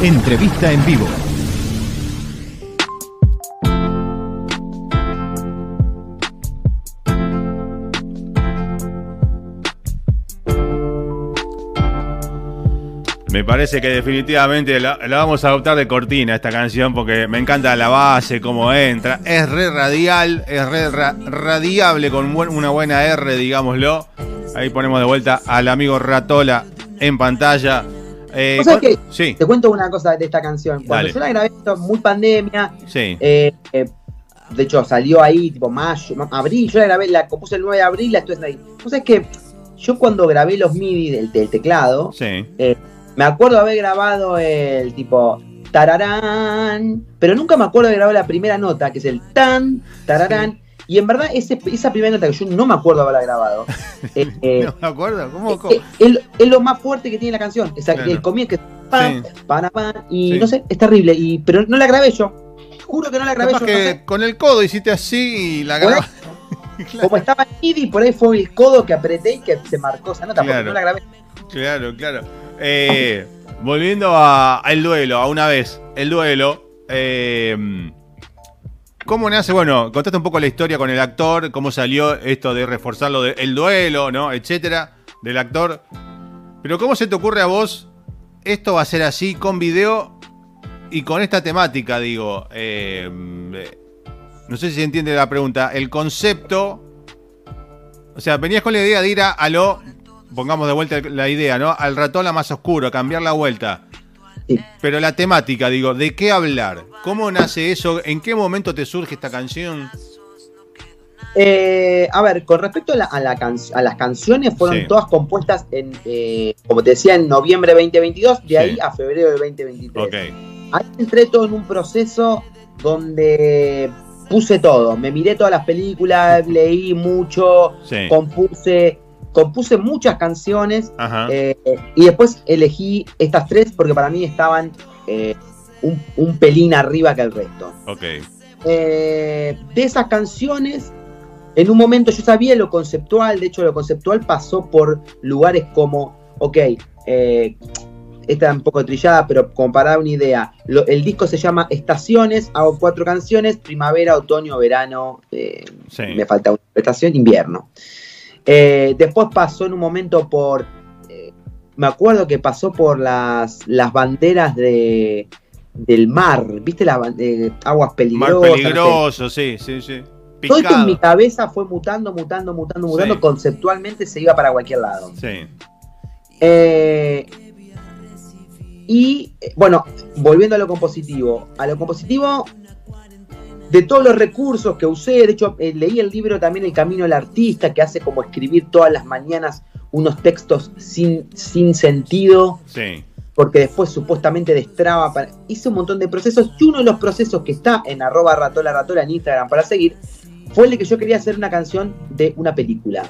Entrevista en vivo. Me parece que definitivamente la, vamos a adoptar de cortina esta canción porque me encanta la base, cómo entra. Es re radial, es re ra- radiable con una buena R, digámoslo. Ahí ponemos de vuelta al amigo Ratola en pantalla. Eh, ¿Vos? Sí, Te cuento una cosa de esta canción. Cuando Dale. yo la grabé, esto muy pandemia. sí. eh, eh, de hecho, salió ahí, tipo mayo, ma- abril. Yo la grabé, la compuse el 9 de abril, la estuve ahí. ¿Vos sabés que yo cuando grabé los MIDI del, del teclado, Sí. eh, me acuerdo haber grabado el tipo tararán, pero nunca me acuerdo de grabar la primera nota, que es el tan, tararán. Y en verdad, ese- esa primera nota que yo no me acuerdo haberla grabado, eh, eh, No me acuerdo. ¿Cómo? cómo? eh, es, es lo más fuerte que tiene la canción. O sea, Claro. el comienzo que pam, Sí. para, pam, y Sí. no sé, es terrible. Y, pero no la grabé yo. Juro que no la grabé Capaz yo. no que sé. con el codo hiciste así y la grabaste. Como estaba en por ahí fue el codo que apreté y que se marcó esa nota, porque Claro. no la grabé. Claro, claro. Eh, volviendo a, a el duelo, a una vez. El duelo. eh, ¿Cómo nace? Bueno, contaste un poco la historia con el actor, cómo salió esto de reforzarlo del duelo, ¿no? Etcétera, del actor. Pero ¿cómo se te ocurre a vos? Esto va a ser así con video y con esta temática, digo. eh, no sé si se entiende la pregunta. El concepto. O sea, venías con la idea de ir a, lo. Pongamos de vuelta la idea, ¿no? Al ratón a más oscuro, cambiar la vuelta. Sí. Pero la temática, digo, ¿de qué hablar? ¿Cómo nace eso? ¿En qué momento te surge esta canción? Eh, a ver, con respecto a, la- a la can- a las canciones, fueron Sí. todas compuestas en, eh, como te decía, en noviembre de 2022, de Sí. ahí a febrero de 2023. Ok. Ahí entré todo en un proceso donde puse todo. Me miré todas las películas, leí mucho, compuse, compuse muchas canciones eh, y después elegí estas tres porque para mí estaban eh, un, un pelín arriba que el resto. Eh, de esas canciones, en un momento yo sabía lo conceptual, de hecho lo conceptual pasó por lugares como, ok, esta es un poco trillada, pero como para dar una idea, lo- el disco se llama Estaciones, hago cuatro canciones, primavera, otoño, verano, eh, Sí. me falta una estación, invierno. Eh, después pasó en un momento por, eh, me acuerdo que pasó por las, las banderas de, del mar, ¿viste las eh, aguas Mar peligrosas? no sé. peligroso, sí, sí, sí. Todo esto en mi cabeza fue mutando, mutando, mutando, mutando, Sí. conceptualmente se iba para cualquier lado. Sí. Eh, y eh, bueno, volviendo a lo compositivo, a lo compositivo, de todos los recursos que usé, de hecho eh, leí el libro también El Camino del Artista, que hace como escribir todas las mañanas unos textos sin, sin sentido, Sí. porque después supuestamente destraba. Para... Hice un montón de procesos y uno de los procesos que está en arroba ratola ratola en Instagram para seguir fue el de que yo quería hacer una canción de una película.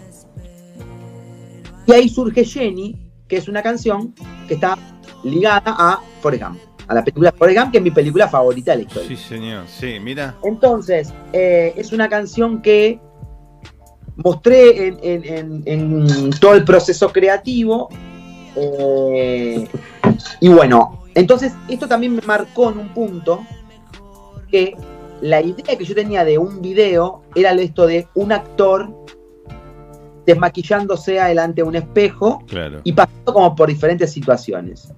Y ahí surge Jenny, que es una canción que está ligada a Forrest Gump, a la película Forrest Gump, que es mi película favorita de la historia. Sí, señor. Sí, mira. Entonces, eh, es una canción que mostré en, en- en- en todo el proceso creativo. eh, y bueno, entonces esto también me marcó en un punto que la idea que yo tenía de un video era esto de un actor desmaquillándose adelante de un espejo Claro. y pasando como por diferentes situaciones.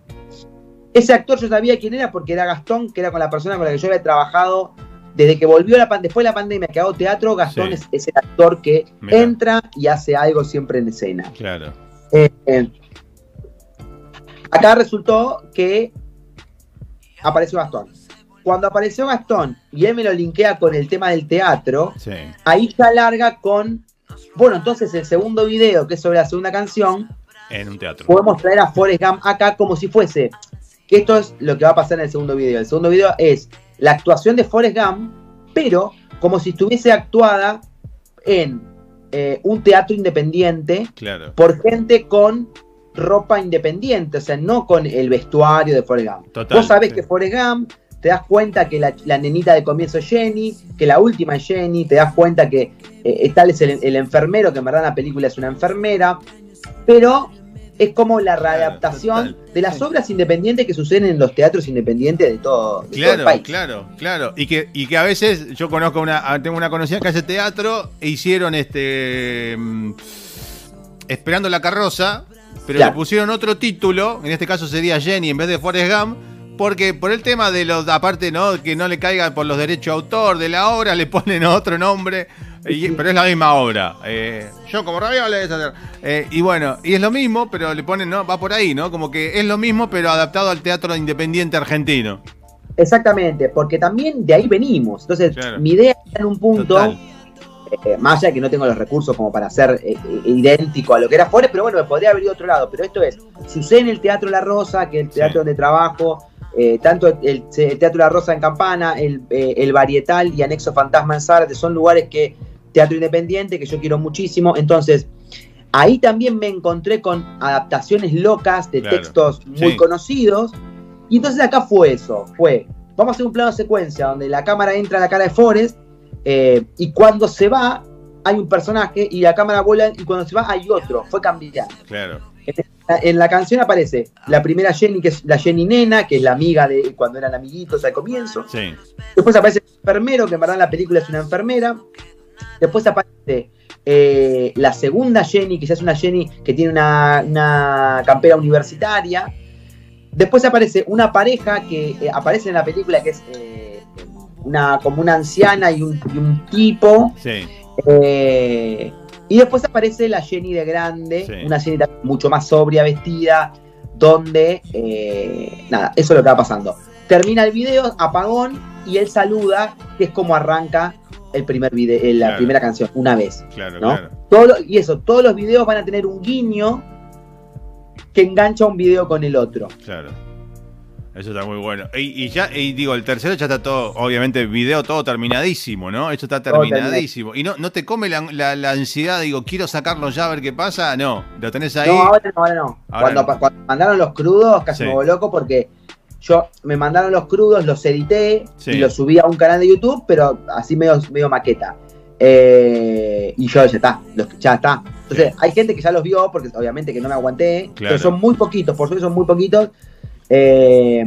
Ese actor yo sabía quién era porque era Gastón, que era con la persona con la que yo había trabajado desde que volvió la pan- después de la pandemia que hago teatro, Gastón Sí. es, es el actor que Mirá. entra y hace algo siempre en escena. Claro. Eh, eh, acá resultó que apareció Gastón. Cuando apareció Gastón y él me lo linkea con el tema del teatro, Sí. ahí ya larga con, bueno, entonces el segundo video, que es sobre la segunda canción, En un teatro. podemos traer a Forrest Gump acá como si fuese, que esto es lo que va a pasar en el segundo video. El segundo video es la actuación de Forrest Gump, pero como si estuviese actuada en eh, un teatro independiente Claro. por gente con ropa independiente, o sea, no con el vestuario de Forrest Gump. Total, Vos sabés sí. que Forrest Gump, te das cuenta que la, la nenita de comienzo es Jenny, que la última es Jenny, te das cuenta que eh, tal es el, el enfermero, que en verdad en la película es una enfermera, pero es como la readaptación de las obras independientes que suceden en los teatros independientes de todo, de todo el Claro, país. claro, claro. Y que, y que a veces yo conozco una, ah, tengo una conocida que hace teatro e hicieron este mm, esperando la carroza, pero Claro. le pusieron otro título, en este caso sería Jenny en vez de Forrest Gump, porque por el tema de los, aparte, ¿no? Que no le caiga por los derechos de autor de la obra, le ponen otro nombre. Y- pero es la misma obra. Eh, yo como ravioles. Eh, y bueno, y es lo mismo, pero le ponen, ¿no? Va por ahí, ¿no? Como que es lo mismo, pero adaptado al teatro independiente argentino. Exactamente, porque también de ahí venimos. Entonces, Claro. mi idea está en un punto, eh, más allá de que no tengo los recursos como para ser eh, eh, idéntico a lo que era Forrest, pero bueno, me podría haber ido a otro lado. Pero esto es, sucede en el Teatro La Rosa, que es el teatro Sí. donde trabajo, eh, tanto el, el Teatro La Rosa en Campana, el, eh, el Varietal y Anexo Fantasma en Zárate, son lugares que, teatro independiente, que yo quiero muchísimo. Entonces, ahí también me encontré con adaptaciones locas de Claro. textos muy Sí. conocidos. Y entonces acá fue eso, fue, vamos a hacer un plano secuencia donde la cámara entra a la cara de Forrest eh, y cuando se va hay un personaje y la cámara vuela y cuando se va hay otro, fue cambiando. Claro. en la canción aparece la primera Jenny, que es la Jenny Nena, que es la amiga de cuando eran amiguitos al comienzo. Sí. Después aparece el enfermero, que en verdad en la película es una enfermera. Después aparece eh, la segunda Jenny, que ya es una Jenny que tiene una, una campera universitaria. Después aparece una pareja que eh, aparece en la película, que es eh, una, como una anciana y un, y un tipo. Sí. Y después aparece la Jenny de grande, Sí. una Jenny mucho más sobria, vestida, donde, nada, eso es lo que va pasando. Termina el video, apagón, y él saluda, que es como arranca el primer video, la Claro. primera canción, una vez. Claro, ¿no? claro. Todo y eso, todos los videos van a tener un guiño que engancha un video con el otro. Claro. Eso está muy bueno. Y, y ya, y digo, el tercero ya está todo, obviamente, el video todo terminadísimo, ¿no? Esto está terminadísimo. Y no, no te come la, la- la ansiedad, digo, quiero sacarlo ya a ver qué pasa. No, lo tenés ahí. No, ahora no, ahora no. Ahora cuando, no. pa- cuando mandaron los crudos, casi Sí. me voló loco porque yo me mandaron los crudos, los edité Sí. y los subí a un canal de YouTube, pero así medio, medio maqueta. Eh, y yo ya está, los- ya está. Entonces, hay gente que ya los vio, porque obviamente que no me aguanté, Claro. pero son muy poquitos, por suerte son muy poquitos. Eh,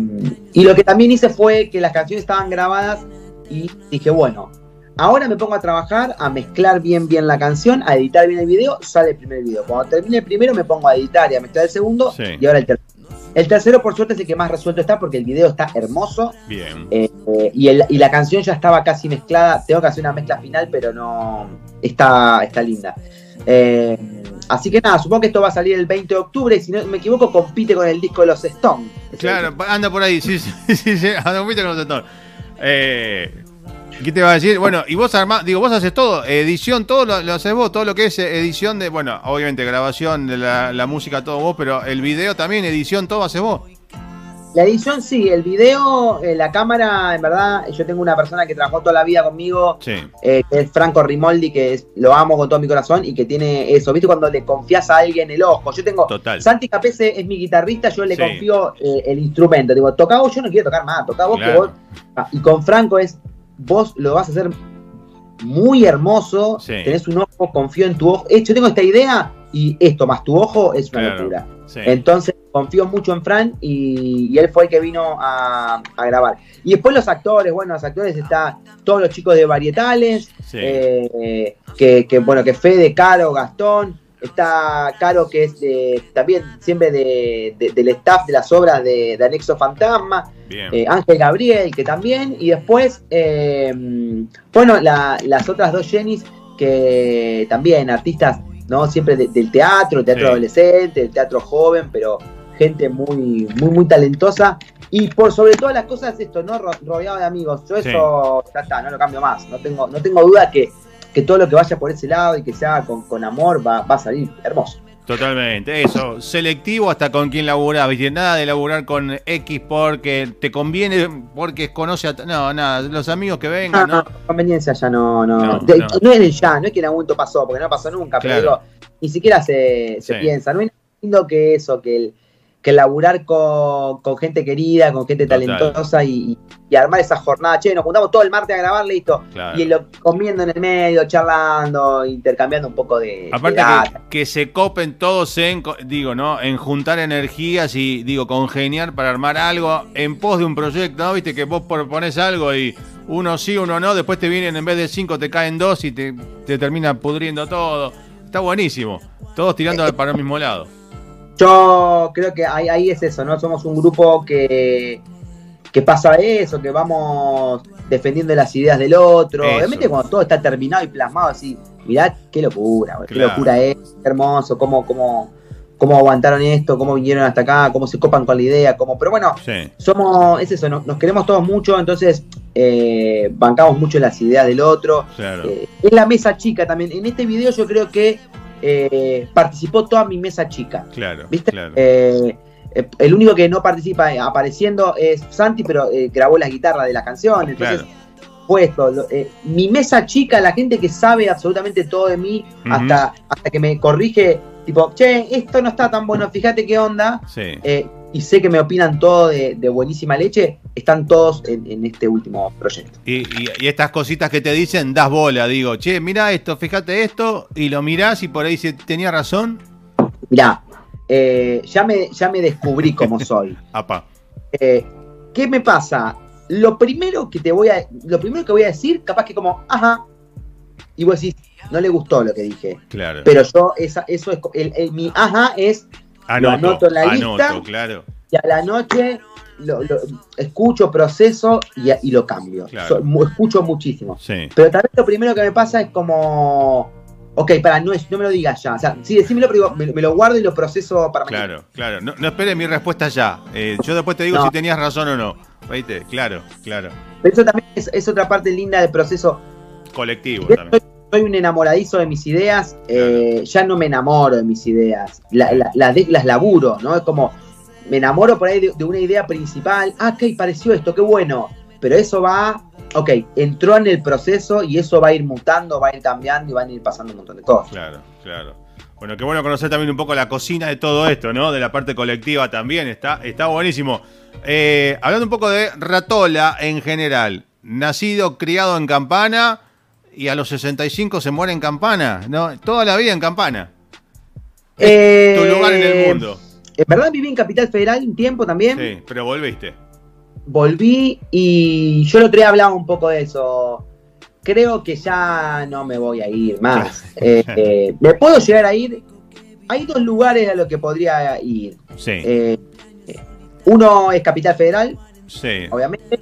y lo que también hice fue que las canciones estaban grabadas y dije, bueno, ahora me pongo a trabajar, a mezclar bien bien la canción, a editar bien el video, sale el primer video. Cuando termine el primero me pongo a editar y a mezclar el segundo Sí. y ahora el tercero. El tercero por suerte es el que más resuelto está porque el video está hermoso Bien. eh, eh, y, el- y la canción ya estaba casi mezclada. Tengo que hacer una mezcla final, pero no está, está linda. Eh, así que nada, supongo que esto va a salir el 20 de octubre y si no me equivoco compite con el disco de los Stones. Claro, anda por ahí, sí, sí, sí, sí, anda poquito con los sector. Eh, ¿Qué te va a decir? Bueno, y vos armás, digo, vos haces todo, edición, todo lo, lo haces vos, todo lo que es eh, edición de, bueno, obviamente grabación de la, la música, todo vos, pero el video también, edición, todo haces vos. La edición sí, el video, eh, la cámara, en verdad, yo tengo una persona que trabajó toda la vida conmigo, Sí, eh, que es Franco Rimoldi, que es- lo amo con todo mi corazón y que tiene eso, ¿viste? Cuando le confías a alguien el ojo. Yo tengo. total. Santi Capese es mi guitarrista, yo le Sí. confío eh, el instrumento. Digo, toca vos, yo no quiero tocar más, toca vos que vos. Ah, y con Franco es, vos lo vas a hacer muy hermoso, Sí. tenés un ojo, confío en tu ojo. Eh, yo tengo esta idea y esto más tu ojo es una Claro. locura. Sí. Entonces confío mucho en Fran y, y él fue el que vino a, a grabar. Y después los actores, bueno, los actores está todos los chicos de varietales, Sí. eh, que, que, bueno, que Fede, Caro, Gastón, está Caro que es de, también siempre de, de- del staff de las obras de, Anexo Fantasma, eh, Ángel Gabriel, que también, y después, eh, bueno, la- las otras dos Jennys, que también artistas, ¿no? Siempre de- del teatro, teatro Sí. adolescente, el teatro joven, pero gente muy, muy, muy talentosa. Y por sobre todas las cosas, esto, ¿no? Ro- rodeado de amigos. Yo Sí. eso ya está, no lo cambio más. No tengo, no tengo duda que, que todo lo que vaya por ese lado y que sea con, con amor va, va a salir hermoso. Totalmente, eso, selectivo hasta con quién laburás, ¿viste? Nada de laburar con X porque te conviene, porque conoce a... No, nada, los amigos que vengan, no, ¿no? conveniencia ya no, no. No, De- no. no es el ya, no es que en algún momento pasó, porque no pasó nunca, pero digo, ni siquiera se, se Sí. piensa. No nada lindo que eso, que el, que laburar con, con gente querida, con gente Total. talentosa y, y armar esa jornada. Che, nos juntamos todo el martes a grabar, listo. Claro. Y lo, comiendo en el medio, charlando, intercambiando un poco de. Aparte de data. que, que se copen todos en, digo, ¿no? En juntar energías y, digo, congeniar para armar algo en pos de un proyecto, ¿no? Viste que vos propones algo y uno sí, uno no, después te vienen en vez de cinco, te caen dos y te, te termina pudriendo todo. Está buenísimo. Todos tirando para el mismo lado. Yo creo que ahí, ahí es eso, ¿no? Somos un grupo que, que pasa eso, que vamos defendiendo las ideas del otro. Eso. Obviamente cuando todo está terminado y plasmado así, mirá qué locura, Claro. qué locura es, qué hermoso, cómo, cómo, cómo aguantaron esto, cómo vinieron hasta acá, cómo se copan con la idea, cómo. Pero bueno, Sí, somos, es eso, nos, nos queremos todos mucho, entonces eh, bancamos mucho las ideas del otro. claro. Eh, es la mesa chica también. En este video yo creo que eh, participó toda mi mesa chica. Claro, ¿Viste? claro. Eh, eh, el único que no participa apareciendo es Santi, pero eh, grabó la guitarra de la canción. Entonces, Claro. fue esto. mi mesa chica, la gente que sabe absolutamente todo de mí, hasta, hasta que me corrige, tipo, che, esto no está tan bueno, fíjate qué onda. Sí. Y sé que me opinan todo de, de buenísima leche, están todos en, en este último proyecto. Y, y- y estas cositas que te dicen, das bola, digo, che, mira esto, fíjate esto, y lo mirás y por ahí se tenía razón. Mirá, eh, ya, me, ya me descubrí cómo soy. Apa. Eh, ¿Qué me pasa? Lo primero que te voy a, lo primero que voy a decir, capaz que como, ajá, y vos decís, no le gustó lo que dije. Claro. Pero yo, esa, eso es, el, el- mi ajá es, lo anoto en la lista. anoto, claro. y a la noche lo, lo- escucho, proceso y, y lo cambio. Claro. So- escucho muchísimo. Sí. Pero tal vez lo primero que me pasa es como, ok, para, no, no me lo digas ya. O sea, sí, decímelo, pero me, me lo guardo y lo proceso para mañana. Claro, claro. No, no esperes mi respuesta ya. Eh, yo después te digo No. si tenías razón o no. ¿Viste? Claro, claro. Pero eso también es, es otra parte linda del proceso. Colectivo también. Soy, un enamoradizo de mis ideas, eh, ya no me enamoro de mis ideas, La- la- la de- las laburo, ¿no? Es como, me enamoro por ahí de, de una idea principal, ah, ok, pareció esto, qué bueno, pero eso va, ok, entró en el proceso y eso va a ir mutando, va a ir cambiando y van a ir pasando un montón de cosas. Claro, claro. Bueno, qué bueno conocer también un poco la cocina de todo esto, ¿no? De la parte colectiva también, está, está buenísimo. Eh, hablando un poco de Ratola en general, nacido, criado en Campana y a los 65 se muere en Campana, ¿no? Toda la vida en Campana. Eh, Tu lugar en el mundo. En verdad viví en Capital Federal un tiempo también, Sí, pero volviste. volví y yo el otro día hablaba un poco de eso. Creo que ya no me voy a ir más. Eh, eh, me puedo llegar a ir. Hay dos lugares a los que podría ir. Sí, Eh, eh, uno es Capital Federal, sí. obviamente,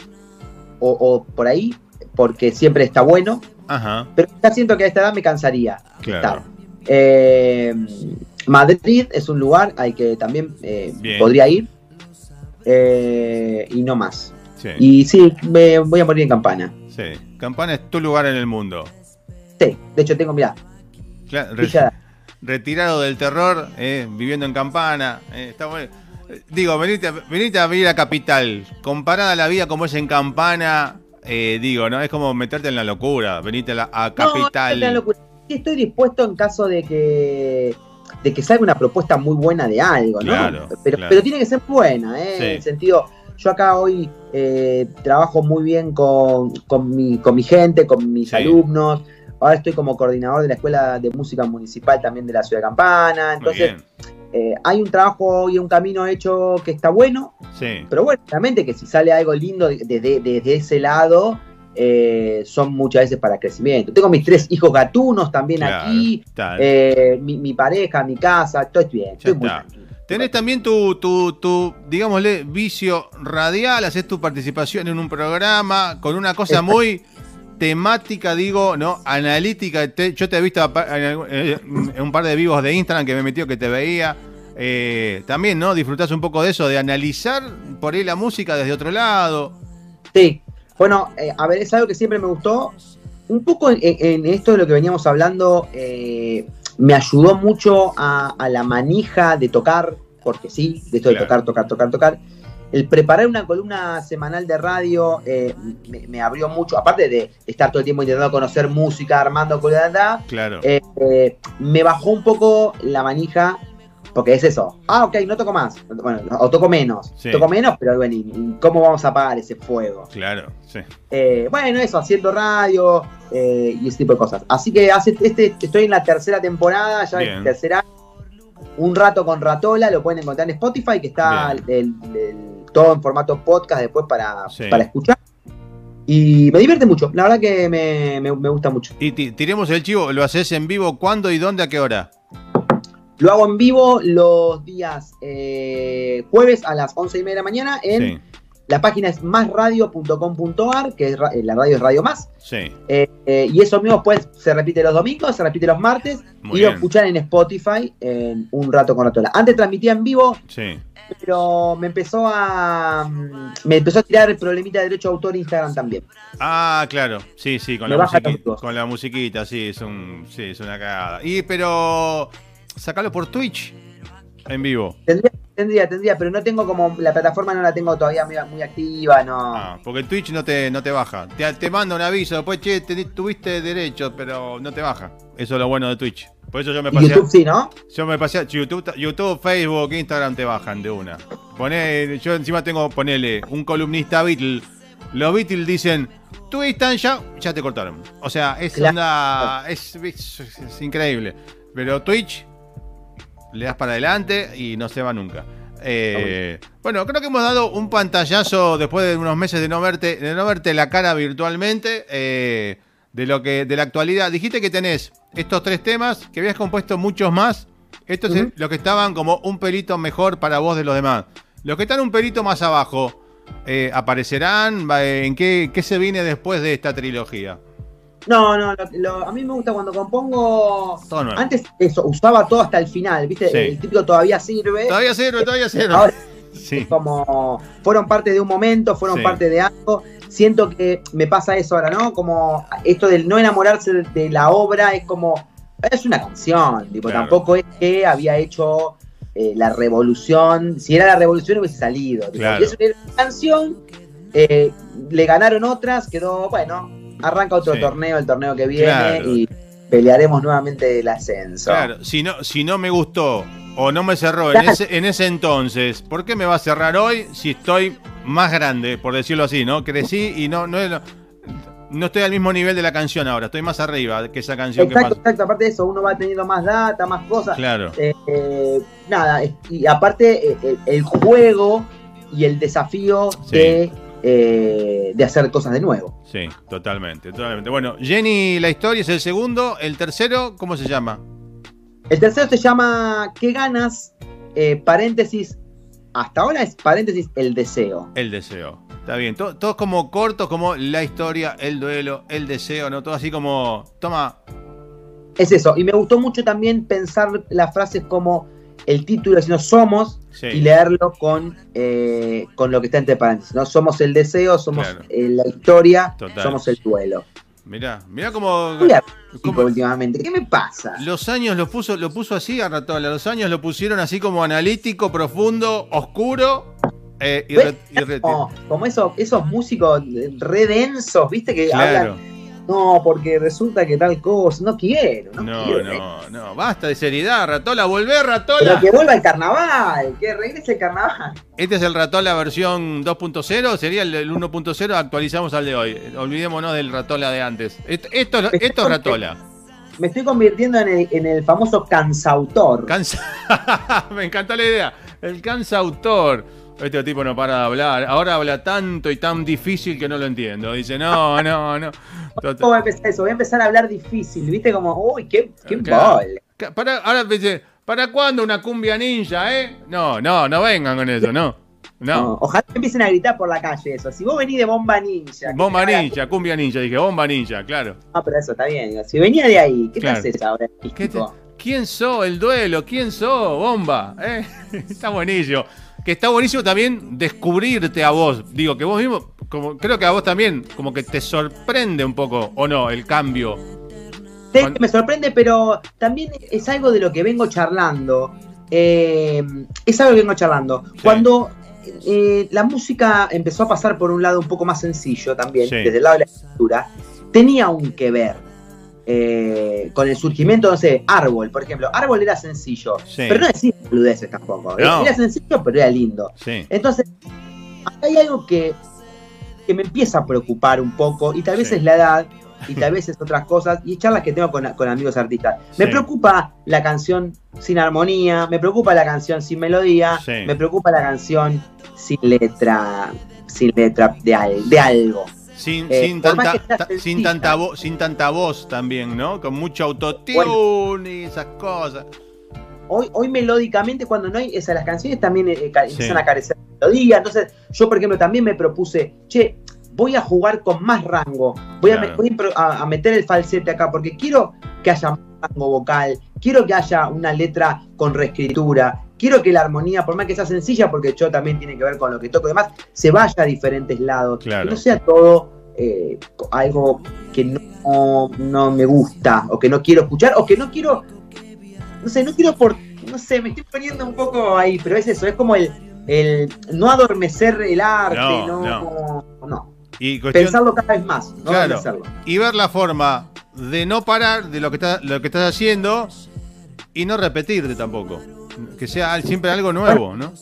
o, o por ahí, porque siempre está bueno. Ajá, Pero ya siento que a esta edad me cansaría. claro. Eh, Madrid es un lugar al que también eh, podría ir. Eh, y no más. Sí, Y sí, me voy a morir en campana. sí. Campana es tu lugar en el mundo. Sí, de hecho tengo, mirá, Claro, re- retirado del terror, eh, viviendo en Campana. está bueno. Digo, venite, a- venite a vivir a Capital. Comparada la vida como es en Campana, eh, digo, ¿no? Es como meterte en la locura. Venite a, la- a No, Capital. es una locura. Estoy dispuesto en caso de que de que salga una propuesta muy buena de algo, ¿no? Claro, pero, claro. pero tiene que ser buena, ¿eh? Sí. En el sentido, yo acá hoy eh, trabajo muy bien con, con, mi, con mi gente, con mis Sí. alumnos. Ahora estoy como coordinador de la Escuela de Música Municipal también de la Ciudad de Campana. Entonces, bien. Eh, hay un trabajo y un camino hecho que está bueno, Sí, pero bueno, realmente que si sale algo lindo desde de, ese lado, eh, son muchas veces para crecimiento. Tengo mis tres hijos gatunos también claro. aquí, eh, mi, mi pareja, mi casa, todo estoy bien. Estoy muy. Tenés también tu, tu, tu, digámosle, vicio radial, haces tu participación en un programa con una cosa muy temática, digo, ¿no? Analítica. Te- yo te he visto apa- en, algún- en- en un par de vivos de Instagram que me metió que te veía. Eh, también, ¿no? Disfrutás un poco de eso, de analizar por ahí la música desde otro lado. Sí, bueno, eh, a ver, es algo que siempre me gustó. Un poco en, en esto de lo que veníamos hablando, eh, me ayudó mucho a, a la manija de tocar, porque sí, de esto de Claro. tocar, tocar, tocar, tocar. El preparar una columna semanal de radio eh, me, me abrió mucho, aparte de estar todo el tiempo intentando conocer música, armando columna, Claro. eh, eh, me bajó un poco la manija, porque es eso. Ah, ok, no toco más. Bueno, o toco menos. Sí. Toco menos, pero bueno, ¿y- y ¿cómo vamos a apagar ese fuego? Claro, sí. Eh, bueno, eso, haciendo radio eh, y ese tipo de cosas. Así que hace, este, estoy en la tercera temporada, ya en tercera. Un rato con Ratola, lo pueden encontrar en Spotify, que está el- todo en formato podcast después para, Sí. para escuchar. Y me divierte mucho, la verdad que me, me- me gusta mucho. Y ti- tiremos el chivo, ¿lo haces en vivo? ¿Cuándo y dónde? ¿A qué hora? Lo hago en vivo los días eh, jueves a las 11 y media de la mañana en Sí, la página es másradio.com.ar, que es, eh, la radio es Radio Más. sí. Eh, eh, y eso mismo pues se repite los domingos, se repite los martes Muy y lo escuchan en Spotify en un rato con Ratola. Antes transmitía en vivo, Sí. pero me empezó a mm, me empezó a tirar el problemita de derecho de autor Instagram también. Ah, claro. Sí, sí, con Me la, baja musiqui- los vivos. con la musiquita, sí, es un, sí, es una cagada. Y pero sacalo por Twitch en vivo. Tendría, tendría, tendría, pero no tengo como la plataforma no la tengo todavía muy, muy activa, no. Ah, porque Twitch no te, no te baja. Te, te manda un aviso, después, che, te- tuviste derecho, pero no te baja. Eso es lo bueno de Twitch. Por eso yo me pasé. YouTube sí, ¿no? Yo me pasé a YouTube, YouTube, Facebook, Instagram te bajan de una. Poné, yo encima tengo, ponele, un columnista Beatle. Los Beatles dicen, tú están ya, ya te cortaron. O sea, es Claro. es, es- es increíble. Pero Twitch, le das para adelante y no se va nunca. Eh, bueno, creo que hemos dado un pantallazo después de unos meses de no verte, de no verte la cara virtualmente, eh, de lo que, de la actualidad. Dijiste que tenés estos tres temas, que habías compuesto muchos más. Estos es Ujú. los que estaban como un pelito mejor para vos de los demás. Los que están un pelito más abajo, eh, ¿aparecerán? ¿En qué, qué se viene después de esta trilogía? No, no, lo- lo- a mí me gusta cuando compongo. Todo nuevo. Antes eso, usaba todo hasta el final, ¿viste? Sí. El típico todavía sirve. Todavía sirve, todavía sirve. Ahora Sí. es como fueron parte de un momento, fueron Sí. parte de algo. Siento que me pasa eso ahora, ¿no? Como esto del no enamorarse de, la obra es como es una canción, tipo, Claro. tampoco es que había hecho eh, la revolución. Si era la revolución hubiese salido. tipo, Claro. y es una canción. eh, le ganaron otras, quedó bueno. Arranca otro Sí. torneo, el torneo que viene Claro. y pelearemos nuevamente el ascenso. Claro, si no, si no me gustó o no me cerró en ese, en ese entonces, ¿por qué me va a cerrar hoy si estoy más grande, por decirlo así, ¿no? Crecí y no, no, es- no estoy al mismo nivel de la canción ahora, estoy más arriba que esa canción Exacto, que pasó. exacto. Aparte de eso, uno va teniendo más data, más cosas. Claro, Eh, eh, nada, y aparte eh, el, el juego y el desafío Sí. de, eh, de hacer cosas de nuevo. sí, totalmente, totalmente. Bueno, Jenny, la historia es el segundo, el tercero, ¿cómo se llama? El tercero se llama ¿Qué ganas? Eh, paréntesis, hasta ahora es paréntesis el deseo. El deseo. Está bien, to- todos como cortos, como la historia, el duelo, el deseo, ¿no? Todo así como, toma, Es eso, y me gustó mucho también pensar las frases como el título, sino somos, sí. y leerlo con, eh, con lo que está entre paréntesis. ¿no? Somos el deseo, somos Claro. eh, la historia, Total. somos el duelo. Mirá, mirá artístico como- últimamente. ¿Qué me pasa? Los años lo puso, lo puso así a Ratola. Los años lo pusieron así como analítico, profundo, oscuro. eh, y ¿Ves? re- y re- Como, como esos, esos músicos re densos, ¿viste? Que claro. hablan, no, porque resulta que tal cosa, no quiero, no, No, quiero. ¿eh? no, no. Basta de seriedad, Ratola. Volvé, Pero Ratola. que vuelva el carnaval, que regrese el carnaval. Este es el Ratola versión 2.0. Sería el, el 1.0. Actualizamos al de hoy. Olvidémonos del Ratola de antes. Esto, esto, es- esto es Ratola. Me estoy convirtiendo en el, en el famoso cansautor. Cansa. Me encantó la idea. El cansautor. Este tipo no para de hablar. Ahora habla tanto y tan difícil que no lo entiendo. Dice, no, no, no. ¿Cómo va a empezar eso? Voy a empezar a hablar difícil, ¿viste? Como, uy, qué, qué Claro. bol. Para, ahora dice, ¿para cuándo una cumbia ninja, eh? No, no, no vengan con eso, no. No, No. Ojalá empiecen a gritar por la calle eso. Si vos venís de bomba ninja. Bomba ninja, cumbia ninja, dije, bomba ninja, claro. Ah, pero eso está bien. Si venía de ahí, ¿qué Claro. te haces ahora? ¿Qué te- artístico? ¿Quién sos? El duelo, ¿quién sos? Bomba, eh. Está buenísimo. Que está buenísimo también descubrirte a vos. Digo, que vos mismo, como, creo que a vos también, como que te sorprende un poco, ¿o no? El cambio. Cuando- Me sorprende, pero también es algo de lo que vengo charlando. Eh, es algo que vengo charlando. Cuando eh, la música empezó a pasar por un lado un poco más sencillo también, Sí. desde el lado de la escritura, tenía un que ver eh, con el surgimiento, no sé, Árbol, por ejemplo. Árbol era sencillo, Sí. pero no decía boludeces tampoco. No. Era sencillo, pero era lindo. Sí. Entonces, hay algo que, que me empieza a preocupar un poco, y tal vez Sí. es la edad, y tal vez es otras cosas, y charlas que tengo con, con amigos artistas. Me preocupa la canción sin armonía, me preocupa la canción sin melodía, me preocupa la canción sin letra, sin letra de, al- de algo. Sin, Eh, sin, tanta, ta- sin, tanta vo- sin tanta voz también, ¿no? Con mucho autotune y esas cosas. Hoy, hoy melódicamente, cuando no hay esas las canciones también eh, Sí. empiezan a carecer de melodía. Entonces, yo, por ejemplo, también me propuse, che, voy a jugar con más rango, voy, Claro. a, a meter el falsete acá, porque quiero que haya más rango vocal, quiero que haya una letra con reescritura, quiero que la armonía, por más que sea sencilla, porque yo también tiene que ver con lo que toco y demás, se vaya a diferentes lados, Claro. que no sea todo eh, algo que no, no me gusta, o que no quiero escuchar, o que no quiero no sé, no quiero por, no sé, me estoy poniendo un poco ahí, pero es eso, es como el, el no adormecer el arte, No, no, no, Y cuestión- pensarlo cada vez más, no Claro. y ver la forma de no parar de lo que, está, lo que estás haciendo y no repetirte tampoco. Que sea siempre algo nuevo, ¿no?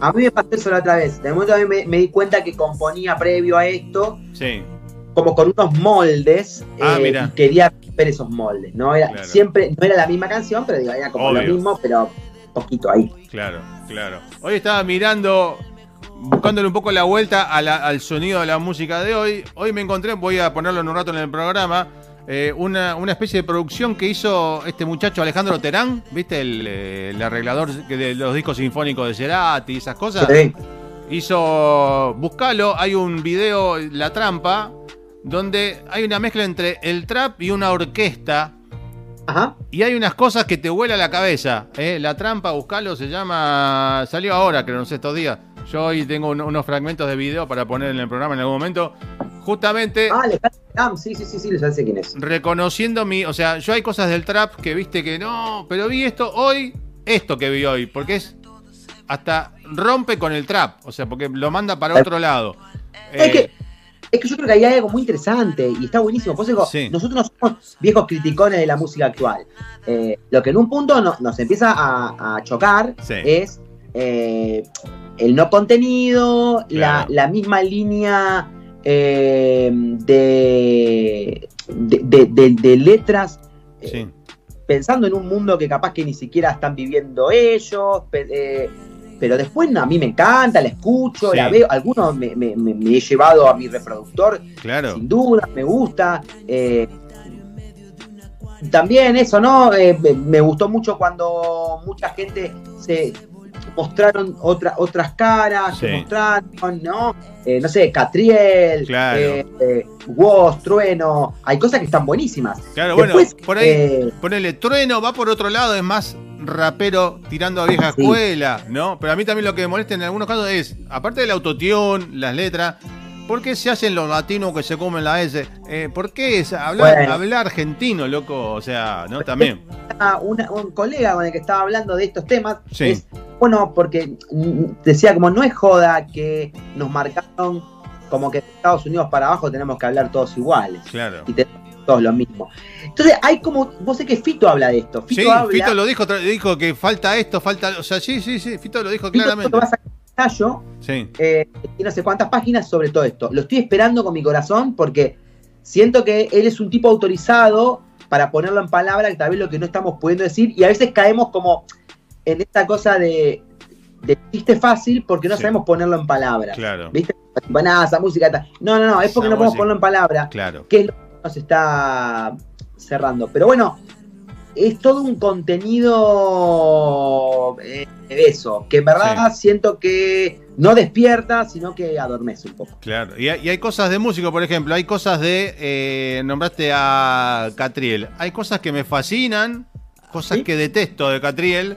A mí me pasó eso la otra vez, de momento a mí me, me di cuenta que componía previo a esto Sí, como con unos moldes Ah, eh, mira. y quería ver esos moldes. No era Claro. siempre, no era la misma canción, pero digo, era como Obvio. lo mismo, pero poquito ahí. Claro, claro. Hoy estaba mirando, buscándole un poco la vuelta a la- al sonido de la música de hoy. Hoy me encontré, voy a ponerlo en un rato en el programa, eh, una, una especie de producción que hizo este muchacho Alejandro Terán, ¿viste? El, eh, el arreglador de los discos sinfónicos de Cerati y esas cosas. Sí. Hizo, buscalo, hay un video, La Trampa, donde hay una mezcla entre el trap y una orquesta. Ajá. Y hay unas cosas que te vuela la cabeza. ¿eh? La trampa, buscalo, se llama. Salió ahora, creo, no sé, estos días. Yo hoy tengo un- unos fragmentos de video para poner en el programa en algún momento. Justamente Ah, Alejandro Lam, sí, sí, sí, sí, ya sé quién es. reconociendo mi. O sea, yo hay cosas del trap que viste que no. Pero vi esto hoy, esto que vi hoy, porque es. Hasta rompe con el trap. O sea, porque lo manda para otro lado. Es Eh, que, es que yo creo que ahí hay algo muy interesante y está buenísimo. Por eso digo, Sí. nosotros no somos viejos criticones de la música actual. Eh, lo que en un punto no- nos empieza a, a chocar Sí. es eh, el no contenido, la, Claro. la misma línea eh, de, de, de- de- de letras. eh, pensando en un mundo que capaz que ni siquiera están viviendo ellos, eh, pero después no, a mí me encanta, la escucho, Sí. la veo, algunos me, me- me- me he llevado a mi reproductor, Claro. sin duda, me gusta. eh, también eso, ¿no? Eh, me gustó mucho cuando mucha gente se mostraron otra, otras caras, Sí. mostraron, ¿no? Eh, no sé, Catriel, Claro. eh, eh, Woz, Trueno, hay cosas que están buenísimas. Claro, Después, bueno, por ahí. eh, Ponele, Trueno va por otro lado, es más rapero tirando a vieja Sí. escuela, ¿no? Pero a mí también lo que me molesta en algunos casos es, aparte del autotune, las letras, ¿por qué se hacen los latinos que se comen la S? Eh, ¿Por qué es hablar, Bueno. hablar argentino, loco? O sea, ¿no? También. una- un colega con el que estaba hablando de estos temas Sí. es bueno porque decía como no es joda que nos marcaron como que de Estados Unidos para abajo tenemos que hablar todos iguales Claro. y tenemos todos lo mismo entonces hay como vos sé que Fito habla de esto Fito Sí, habla Fito lo dijo, dijo que falta esto, falta. O sea, sí, sí, sí, Fito lo dijo Fito claramente. a ensayo Sí, eh, y no sé cuántas páginas sobre todo esto. Lo estoy esperando con mi corazón porque siento que él es un tipo autorizado para ponerlo en palabras, que tal vez lo que no estamos pudiendo decir, y a veces caemos como en esta cosa de, de chiste fácil porque no Sí. sabemos ponerlo en palabras. claro. ¿Viste? Esa música está. No, no, no, es porque no podemos ponerlo en palabras, Claro. que es lo que nos está cerrando. Pero bueno, es todo un contenido eh, de eso, que en verdad siento que no despierta, sino que adormece un poco. Claro, y hay, y hay cosas de músico, por ejemplo, hay cosas de, eh, nombraste a Catriel, hay cosas que me fascinan, cosas ¿Sí? que detesto de Catriel,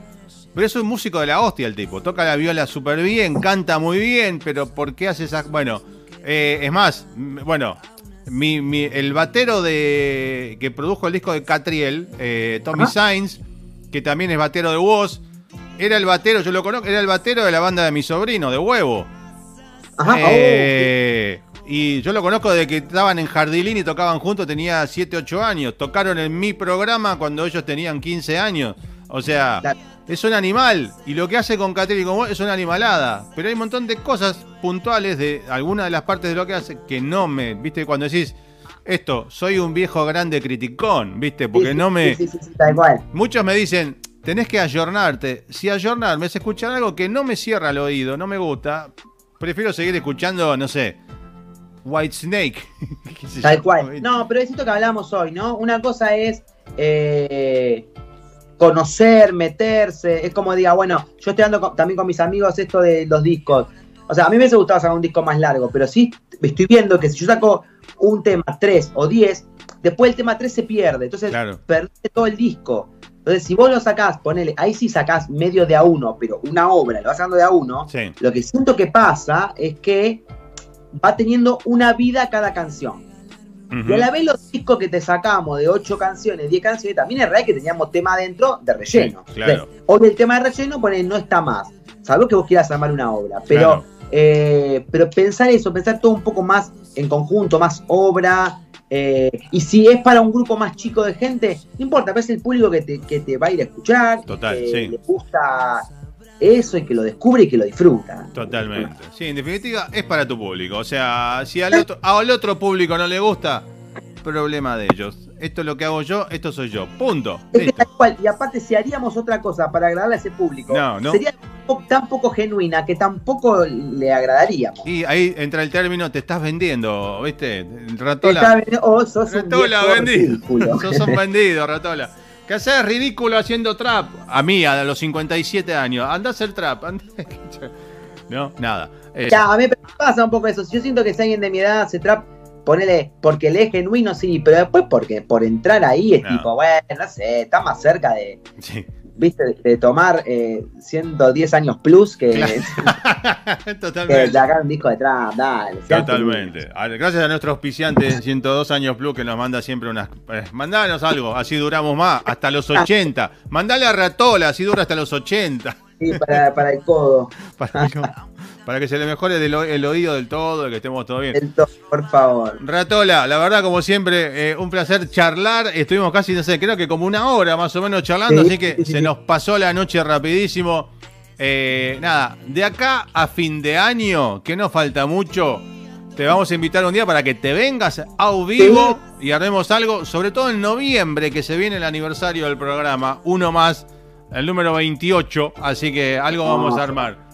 pero es un músico de la hostia el tipo, toca la viola súper bien, canta muy bien, pero ¿por qué hace esas...? Bueno, eh, es más, bueno, mi, mi- el batero de que produjo el disco de Catriel, eh, Tommy. Sainz, que también es batero de Woz, era el batero, yo lo conozco, era el batero de la banda de mi sobrino, de Huevo. Ajá, Eh, y yo lo conozco desde que estaban en Jardilín y tocaban juntos, tenía 7, 8 años. Tocaron en mi programa cuando ellos tenían 15 años. O sea. Es un animal. Y lo que hace con con vos es una animalada. Pero hay un montón de cosas puntuales de algunas de las partes de lo que hace que no me. ¿Viste? Cuando decís esto, soy un viejo grande criticón, ¿viste? Porque sí, no me. Sí, sí, sí, tal cual. Muchos me dicen, tenés que ayornarte. Si ayornarme es escuchar algo que no me cierra el oído, no me gusta, prefiero seguir escuchando, no sé, White Snake. ¿Qué sé Tal cual. No, pero es esto que hablamos hoy, ¿no? Una cosa es eh, conocer, meterse. Es como diga, bueno, yo estoy dando con- también con mis amigos esto de los discos. O sea, a mí me hubiese gustado sacar un disco más largo, pero sí estoy viendo que si yo saco un tema 3 o 10, después el tema 3 se pierde. Entonces, Claro. perdiste todo el disco. Entonces, si vos lo sacás, ponele, ahí sí sacás medio de a uno, pero una obra, lo vas sacando de a uno. Sí, Lo que siento que pasa es que va teniendo una vida cada canción. Y a la vez los discos que te sacamos de 8 canciones, 10 canciones, también es real que teníamos tema adentro de relleno. Sí, claro. Entonces, Hoy el tema de relleno pone, no está más. Salvo que vos quieras armar una obra. Pero, Claro. eh, pero pensar eso, pensar todo un poco más en conjunto, más obra. eh, y si es para un grupo más chico de gente, no importa, pero es el público que te, que te va a ir a escuchar. Total, que sí. Le gusta eso y que lo descubre y que lo disfruta. Totalmente. Sí, en definitiva es para tu público. O sea, si al otro, al otro público no le gusta, problema de ellos. Esto es lo que hago yo, esto soy yo. Punto. Es tal cual, y aparte, si haríamos otra cosa para agradarle a ese público, No, no. sería tan poco genuina que tampoco le agradaríamos. Y ahí entra el término, te estás vendiendo, ¿viste? Está Ratola. o sos Ratola vendido. ridículo. Sos un vendido, Ratola. ¿Qué haces ridículo haciendo trap? A mí, a los 57 años. Andá a hacer trap. andá- No, nada. Eh, Ya, a mí me pasa un poco eso. Yo siento que si alguien de mi edad hace trap, ponele, porque le es genuino, sí, pero después porque por entrar ahí es No. tipo, bueno, no sé, está más cerca de, sí. Viste, de, tomar eh, 110 años plus que, que Totalmente. sacar un disco de trap, dale. Totalmente. A- Gracias a nuestro auspiciante 102 años Plus que nos manda siempre unas. Eh, mandanos algo, así duramos más, hasta los 80. Mandale a Ratola, así dura hasta los 80. felices, sí, para, para el codo. Para que, para que se le mejore del el oído del todo, de que estemos todo bien. El por favor. Ratola, la verdad, como siempre, eh, un placer charlar. Estuvimos casi, no sé, creo que como una hora más o menos charlando, Sí, así que sí, se sí. nos pasó la noche rapidísimo. Eh, nada, de acá a fin de año, que no falta mucho, te vamos a invitar un día para que te vengas a vivo y haremos algo, sobre todo en noviembre, que se viene el aniversario del programa, uno más, el número 28, así que algo vamos a armar.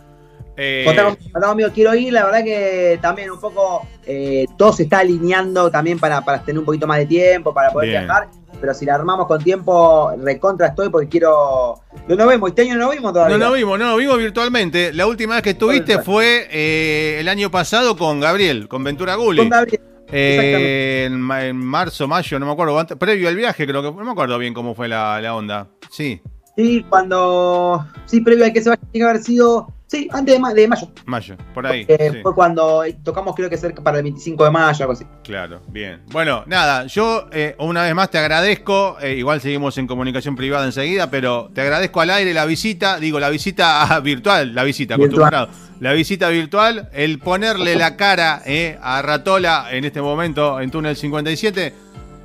Eh, conmigo, amigo, quiero ir, la verdad que también un poco eh, todo se está alineando también para, para tener un poquito más de tiempo, para poder Bien. viajar, pero si la armamos con tiempo, recontra estoy porque quiero... No nos vemos, este año no nos vimos todavía. No nos vimos, no vimos virtualmente. La última vez que estuviste fue eh, el año pasado con Gabriel, con Ventura Gulli. Con Gabriel. Eh, en, ma- en marzo, mayo, no me acuerdo, antes- previo al viaje, creo que no me acuerdo bien cómo fue la, la onda. Sí, Sí, cuando... Sí, previo a que se vaya, tiene que haber sido... Sí, antes de, ma- de mayo. mayo, por ahí. Eh, sí. Fue cuando eh, tocamos creo que cerca para el 25 de mayo, algo así. Claro, bien. Bueno, nada, yo eh, una vez más te agradezco, eh, igual seguimos en comunicación privada enseguida, pero te agradezco al aire la visita, digo, la visita virtual, la visita Virtual. acostumbrado, la visita virtual, el ponerle la cara eh, a Ratola en este momento en Túnel 57,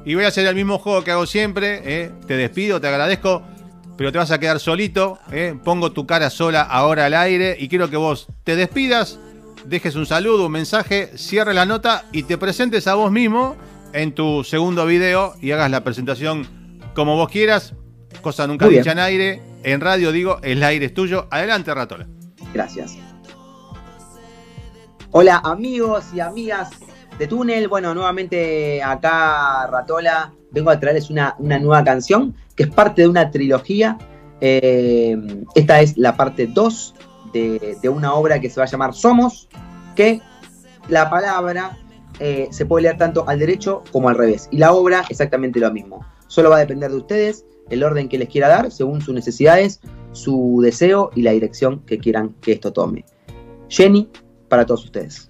y voy a hacer el mismo juego que hago siempre, eh, te despido, te agradezco, pero te vas a quedar solito, eh, pongo tu cara sola ahora al aire, y quiero que vos te despidas, dejes un saludo, un mensaje, cierres la nota y te presentes a vos mismo en tu segundo video y hagas la presentación como vos quieras, cosa nunca dicha en aire, en radio digo, el aire es tuyo. Adelante, Ratola. Gracias. Hola amigos y amigas de Túnel. Bueno, nuevamente acá Ratola. Vengo a traerles una, una nueva canción es parte de una trilogía. Eh, esta es la parte 2 de, de una obra que se va a llamar Somos, que la palabra eh, se puede leer tanto al derecho como al revés. Y la obra exactamente lo mismo. Solo va a depender de ustedes el orden que les quiera dar según sus necesidades, su deseo y la dirección que quieran que esto tome. Jenny, para todos ustedes.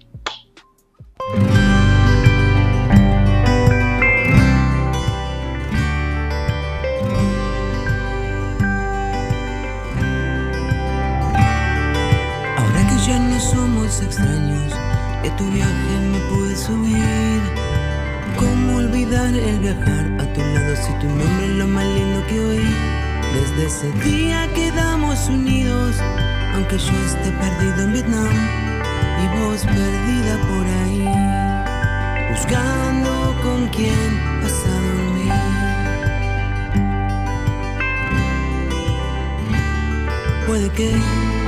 Extraños, que tu viaje me pude subir. ¿Cómo olvidar el viajar a tu lado si tu nombre es lo más lindo que oí? Desde ese día quedamos unidos, aunque yo esté perdido en Vietnam y vos perdida por ahí, buscando con quién vas a dormir. Puede que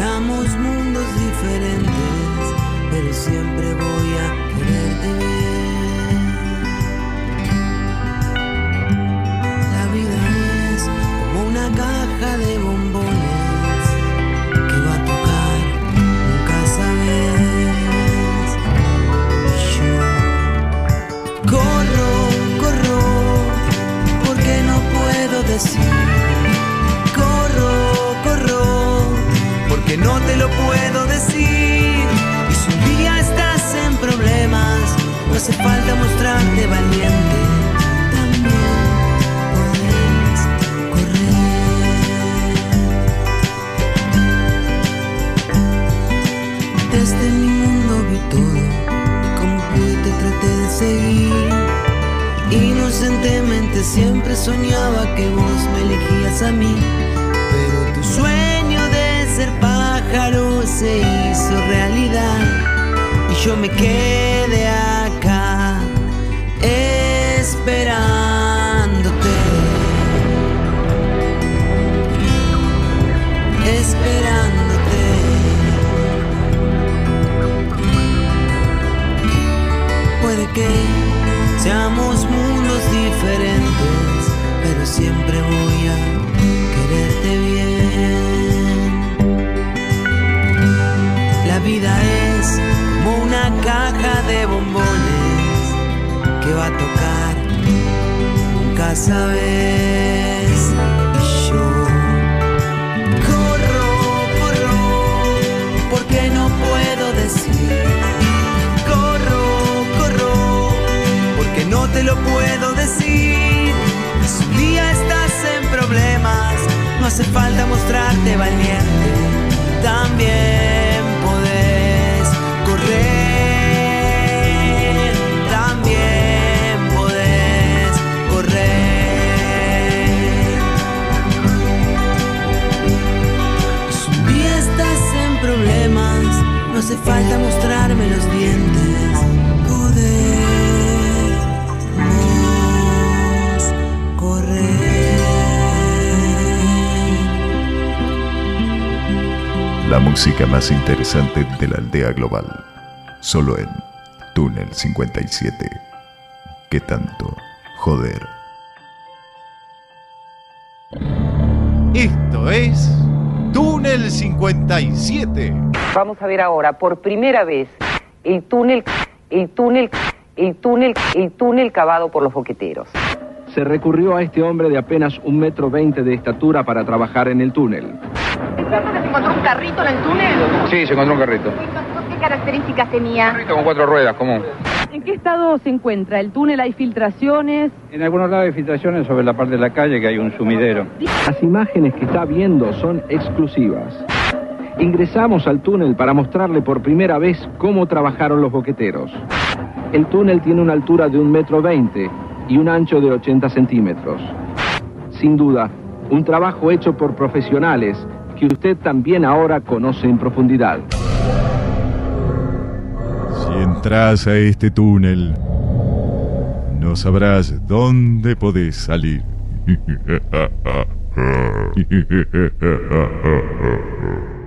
seamos mundos diferentes, pero siempre voy a quererte bien. La vida es como una caja de bombones que va a tocar, nunca sabes. Y yo corro, corro, porque no puedo decir. No te lo puedo decir. Y si un día estás en problemas, no hace falta mostrarte valiente. También puedes correr. Desde mi mundo vi todo, y como pude te traté de seguir. Inocentemente siempre soñaba que vos me elegías a mí, pájaro se hizo realidad y yo me quedé acá esperándote. Esperándote. Puede que que va a tocar, nunca sabes. Y yo corro, corro, porque no puedo decir. Corro, corro, porque no te lo puedo decir. Si un día estás en problemas, no hace falta mostrarte valiente. También hace falta mostrarme los dientes. Podemos correr. La música más interesante de la aldea global. Solo en Túnel 57. ¿Qué tanto? Joder. Esto es Túnel 57. Vamos a ver ahora, por primera vez, el túnel, el túnel, el túnel, el túnel cavado por los boqueteros. Se recurrió a este hombre de apenas un metro veinte de estatura para trabajar en el túnel. ¿Se encontró un carrito en el túnel? Sí, se encontró un carrito. ¿Qué características tenía? Carrito con cuatro ruedas, común. ¿En qué estado se encuentra? ¿El túnel hay filtraciones? En algunos lados hay filtraciones sobre la parte de la calle que hay un sumidero. Las imágenes que está viendo son exclusivas. Ingresamos al túnel para mostrarle por primera vez cómo trabajaron los boqueteros. El túnel tiene una altura de un metro veinte y un ancho de 80 centímetros. Sin duda, un trabajo hecho por profesionales que usted también ahora conoce en profundidad. Entras a este túnel, no sabrás dónde podés salir.